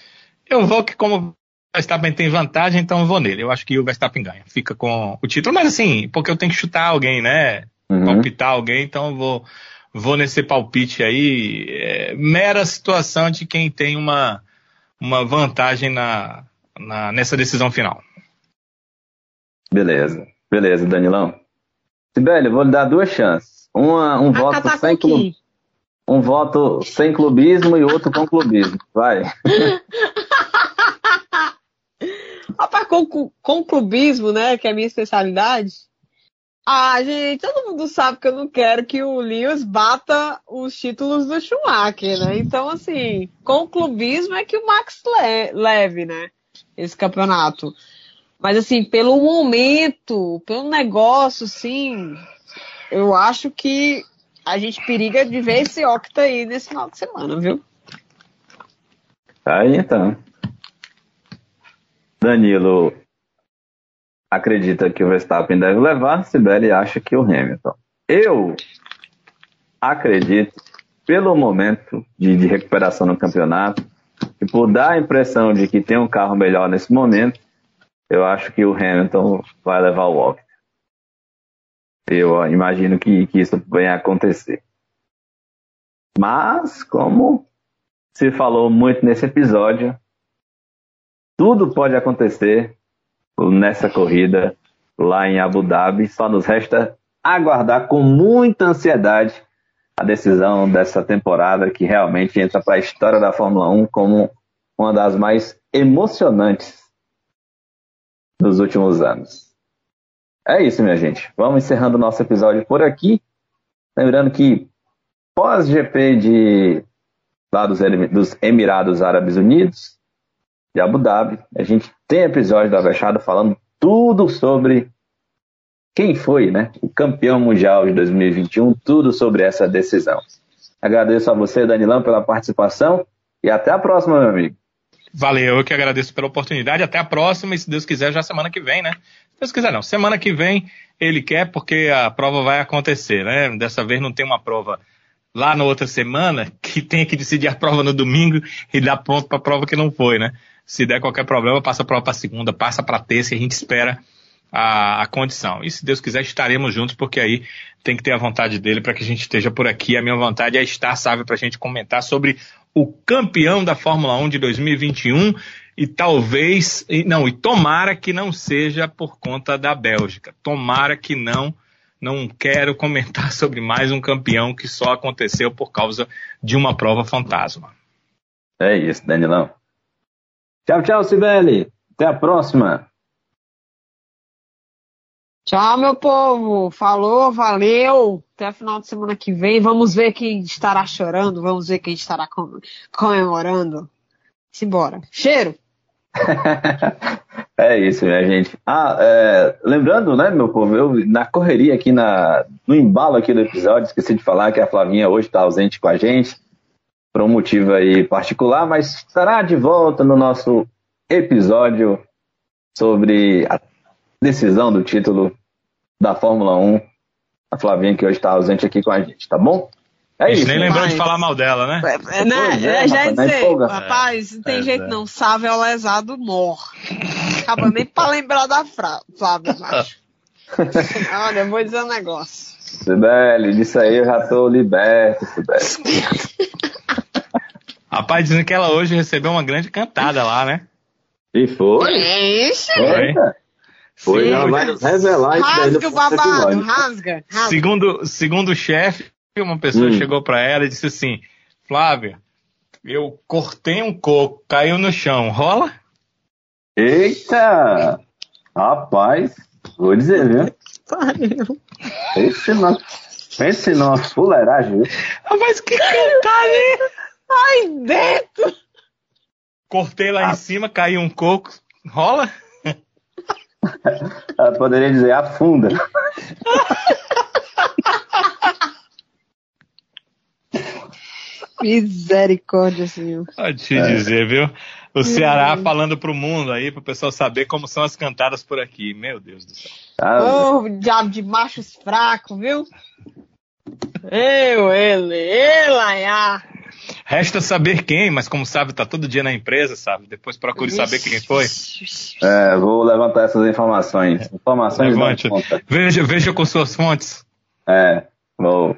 Eu vou que como Verstappen tem vantagem, então eu vou nele. Eu acho que o Verstappen ganha. Fica com o título, mas assim, porque eu tenho que chutar alguém, né? Uhum. Palpitar alguém, então eu vou, vou nesse palpite aí. É, mera situação de quem tem uma, uma vantagem na, na, nessa decisão final. Beleza, beleza, Danilão. Sibeli, eu vou lhe dar duas chances. Uma, um voto sem um voto sem clubismo e outro com clubismo. Vai. [LAUGHS] Rapaz, com, com clubismo, né? Que é a minha especialidade. Ah, gente, todo mundo sabe que eu não quero que o Lewis bata os títulos do Schumacher, né? Então, assim, com clubismo é que o Max le leve, né? Esse campeonato. Mas, assim, pelo momento, pelo negócio, sim, eu acho que a gente periga de ver esse Octa aí nesse final de semana, viu? Aí então. Danilo acredita que o Verstappen deve levar, Sibeli acha que o Hamilton. Eu acredito, pelo momento de, de recuperação no campeonato, e por dar a impressão de que tem um carro melhor nesse momento, eu acho que o Hamilton vai levar o Octa. Eu imagino que, que isso venha a acontecer. Mas, como se falou muito nesse episódio, tudo pode acontecer nessa corrida lá em Abu Dhabi. Só nos resta aguardar com muita ansiedade a decisão dessa temporada que realmente entra para a história da Fórmula 1 como uma das mais emocionantes dos últimos anos. É isso, minha gente. Vamos encerrando o nosso episódio por aqui. Lembrando que pós-GP de lá dos, dos, Emirados Árabes Unidos, de Abu Dhabi, a gente tem episódio da Avechada falando tudo sobre quem foi né, o campeão mundial de 2021, tudo sobre essa decisão. Agradeço a você, Danilão, pela participação e até a próxima, meu amigo. Valeu, eu que agradeço pela oportunidade. Até a próxima e, se Deus quiser, já semana que vem, né? Se Deus quiser, não. Semana que vem ele quer porque a prova vai acontecer, né? Dessa vez não tem uma prova lá na outra semana que tenha que decidir a prova no domingo e dar pronto para a prova que não foi, né? Se der qualquer problema, passa a para segunda, passa para terça e a gente espera a, a, condição. E se Deus quiser, estaremos juntos, porque aí tem que ter a vontade dele para que a gente esteja por aqui. A minha vontade é estar, sabe, para a gente comentar sobre o campeão da Fórmula 1 de 2021 e talvez, e não, e tomara que não seja por conta da Bélgica. Tomara que não. Não quero comentar [LAUGHS] sobre mais um campeão que só aconteceu por causa de uma prova fantasma. É isso, Danilão. Tchau, tchau, Sibeli. Até a próxima. Tchau, meu povo. Falou, valeu. Até final de semana que vem. Vamos ver quem estará chorando. Vamos ver quem estará comemorando. Simbora. Cheiro. [LAUGHS] é isso, minha gente. Ah, é, lembrando, né, meu povo, eu na correria aqui, na, no embalo aqui do episódio, esqueci de falar que a Flavinha hoje está ausente com a gente, por um motivo aí particular, mas estará de volta no nosso episódio sobre a decisão do título da Fórmula 1. A Flavinha que hoje está ausente aqui com a gente, tá bom? É a gente isso, nem lembrou mas... de falar mal dela, né? É, né? É, já ia dizer, rapaz, não tem é, jeito é. não, sábio é o lesado morre. Acaba nem pra lembrar da Fra... Flávia, macho. [LAUGHS] Olha, eu vou dizer um negócio. Sibeli, disso aí eu já tô liberto, Sibeli. [LAUGHS] Rapaz, dizendo que ela hoje recebeu uma grande cantada lá, né? E foi? Ixi. Foi. Foi, Sim, ela vai revelar isso rasga o babado, rasga, rasga. Segundo, segundo o chefe, uma pessoa hum. chegou para ela e disse assim, Flávia, eu cortei um coco, caiu no chão, rola? Eita! Rapaz, vou dizer, viu? Esse não, esse não, fuleiragem, viu? Rapaz, que cantada, Ai, dentro! Cortei lá ah. em cima, caiu um coco, rola? [LAUGHS] Ela poderia dizer afunda. Misericórdia, Senhor. Pode te é. dizer, viu? O Ceará hum. falando pro mundo aí, pro pessoal saber como são as cantadas por aqui. Meu Deus do céu. Ah, oh, diabo de machos fracos, viu? Eu, ele, ele, ah. Resta saber quem, mas como sabe, tá todo dia na empresa, sabe? Depois procure saber quem foi. É, vou levantar essas informações. Informações Levante. dão conta. Veja, veja com suas fontes. É, vou.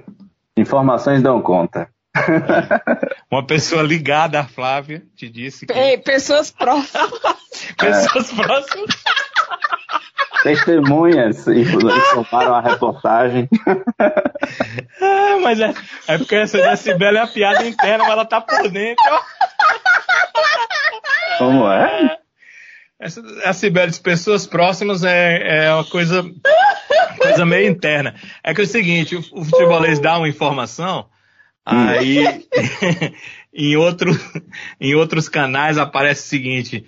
Informações dão conta. [LAUGHS] Uma pessoa ligada à Flávia te disse que. Ei, pessoas próximas. [LAUGHS] pessoas é. próximas. [LAUGHS] Testemunhas informaram a reportagem. Ah, mas é, é porque essa da é a piada interna, mas ela tá por dentro. Como é? Essa, a Cibele de pessoas próximas é, é uma coisa, coisa meio interna. É que é o seguinte, o, o futebolês dá uma informação, aí [LAUGHS] em, outro, em outros canais aparece o seguinte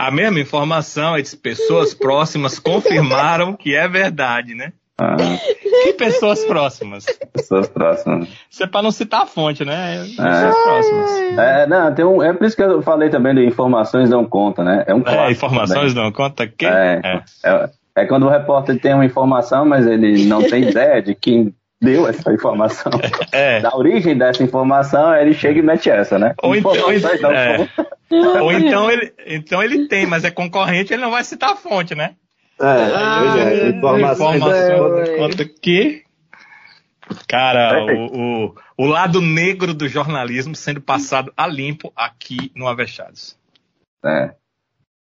a mesma informação é de pessoas próximas confirmaram que é verdade, né? Ah. Que pessoas próximas? Pessoas próximas. Isso é para não citar a fonte, né? Pessoas é. próximas. É, não, tem um, é por isso que eu falei também de informações não conta, né? É um é, informações também. não conta que? É, é. é, é quando o repórter tem uma informação, mas ele não tem [LAUGHS] ideia de quem deu essa informação. [LAUGHS] É. Da origem dessa informação, ele chega e mete essa, né? Ou então, é. [LAUGHS] Ou então ele, então ele tem, mas é concorrente, ele não vai citar a fonte, né? É, ah, é, informação, informação conta que Cara, o, o, o, lado negro do jornalismo sendo passado a limpo aqui no Avechados. É.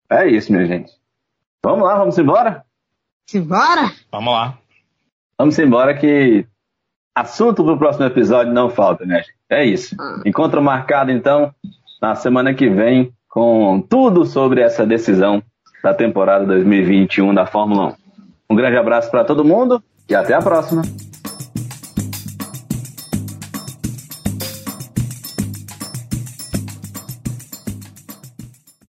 É isso, minha gente. Vamos lá, vamos embora? Simbora? Vamos lá. Vamos embora que assunto para o próximo episódio não falta, né? É isso. Ah. Encontro marcado, então, na semana que vem, com tudo sobre essa decisão da temporada 2021 da Fórmula 1. Um grande abraço para todo mundo e até a próxima.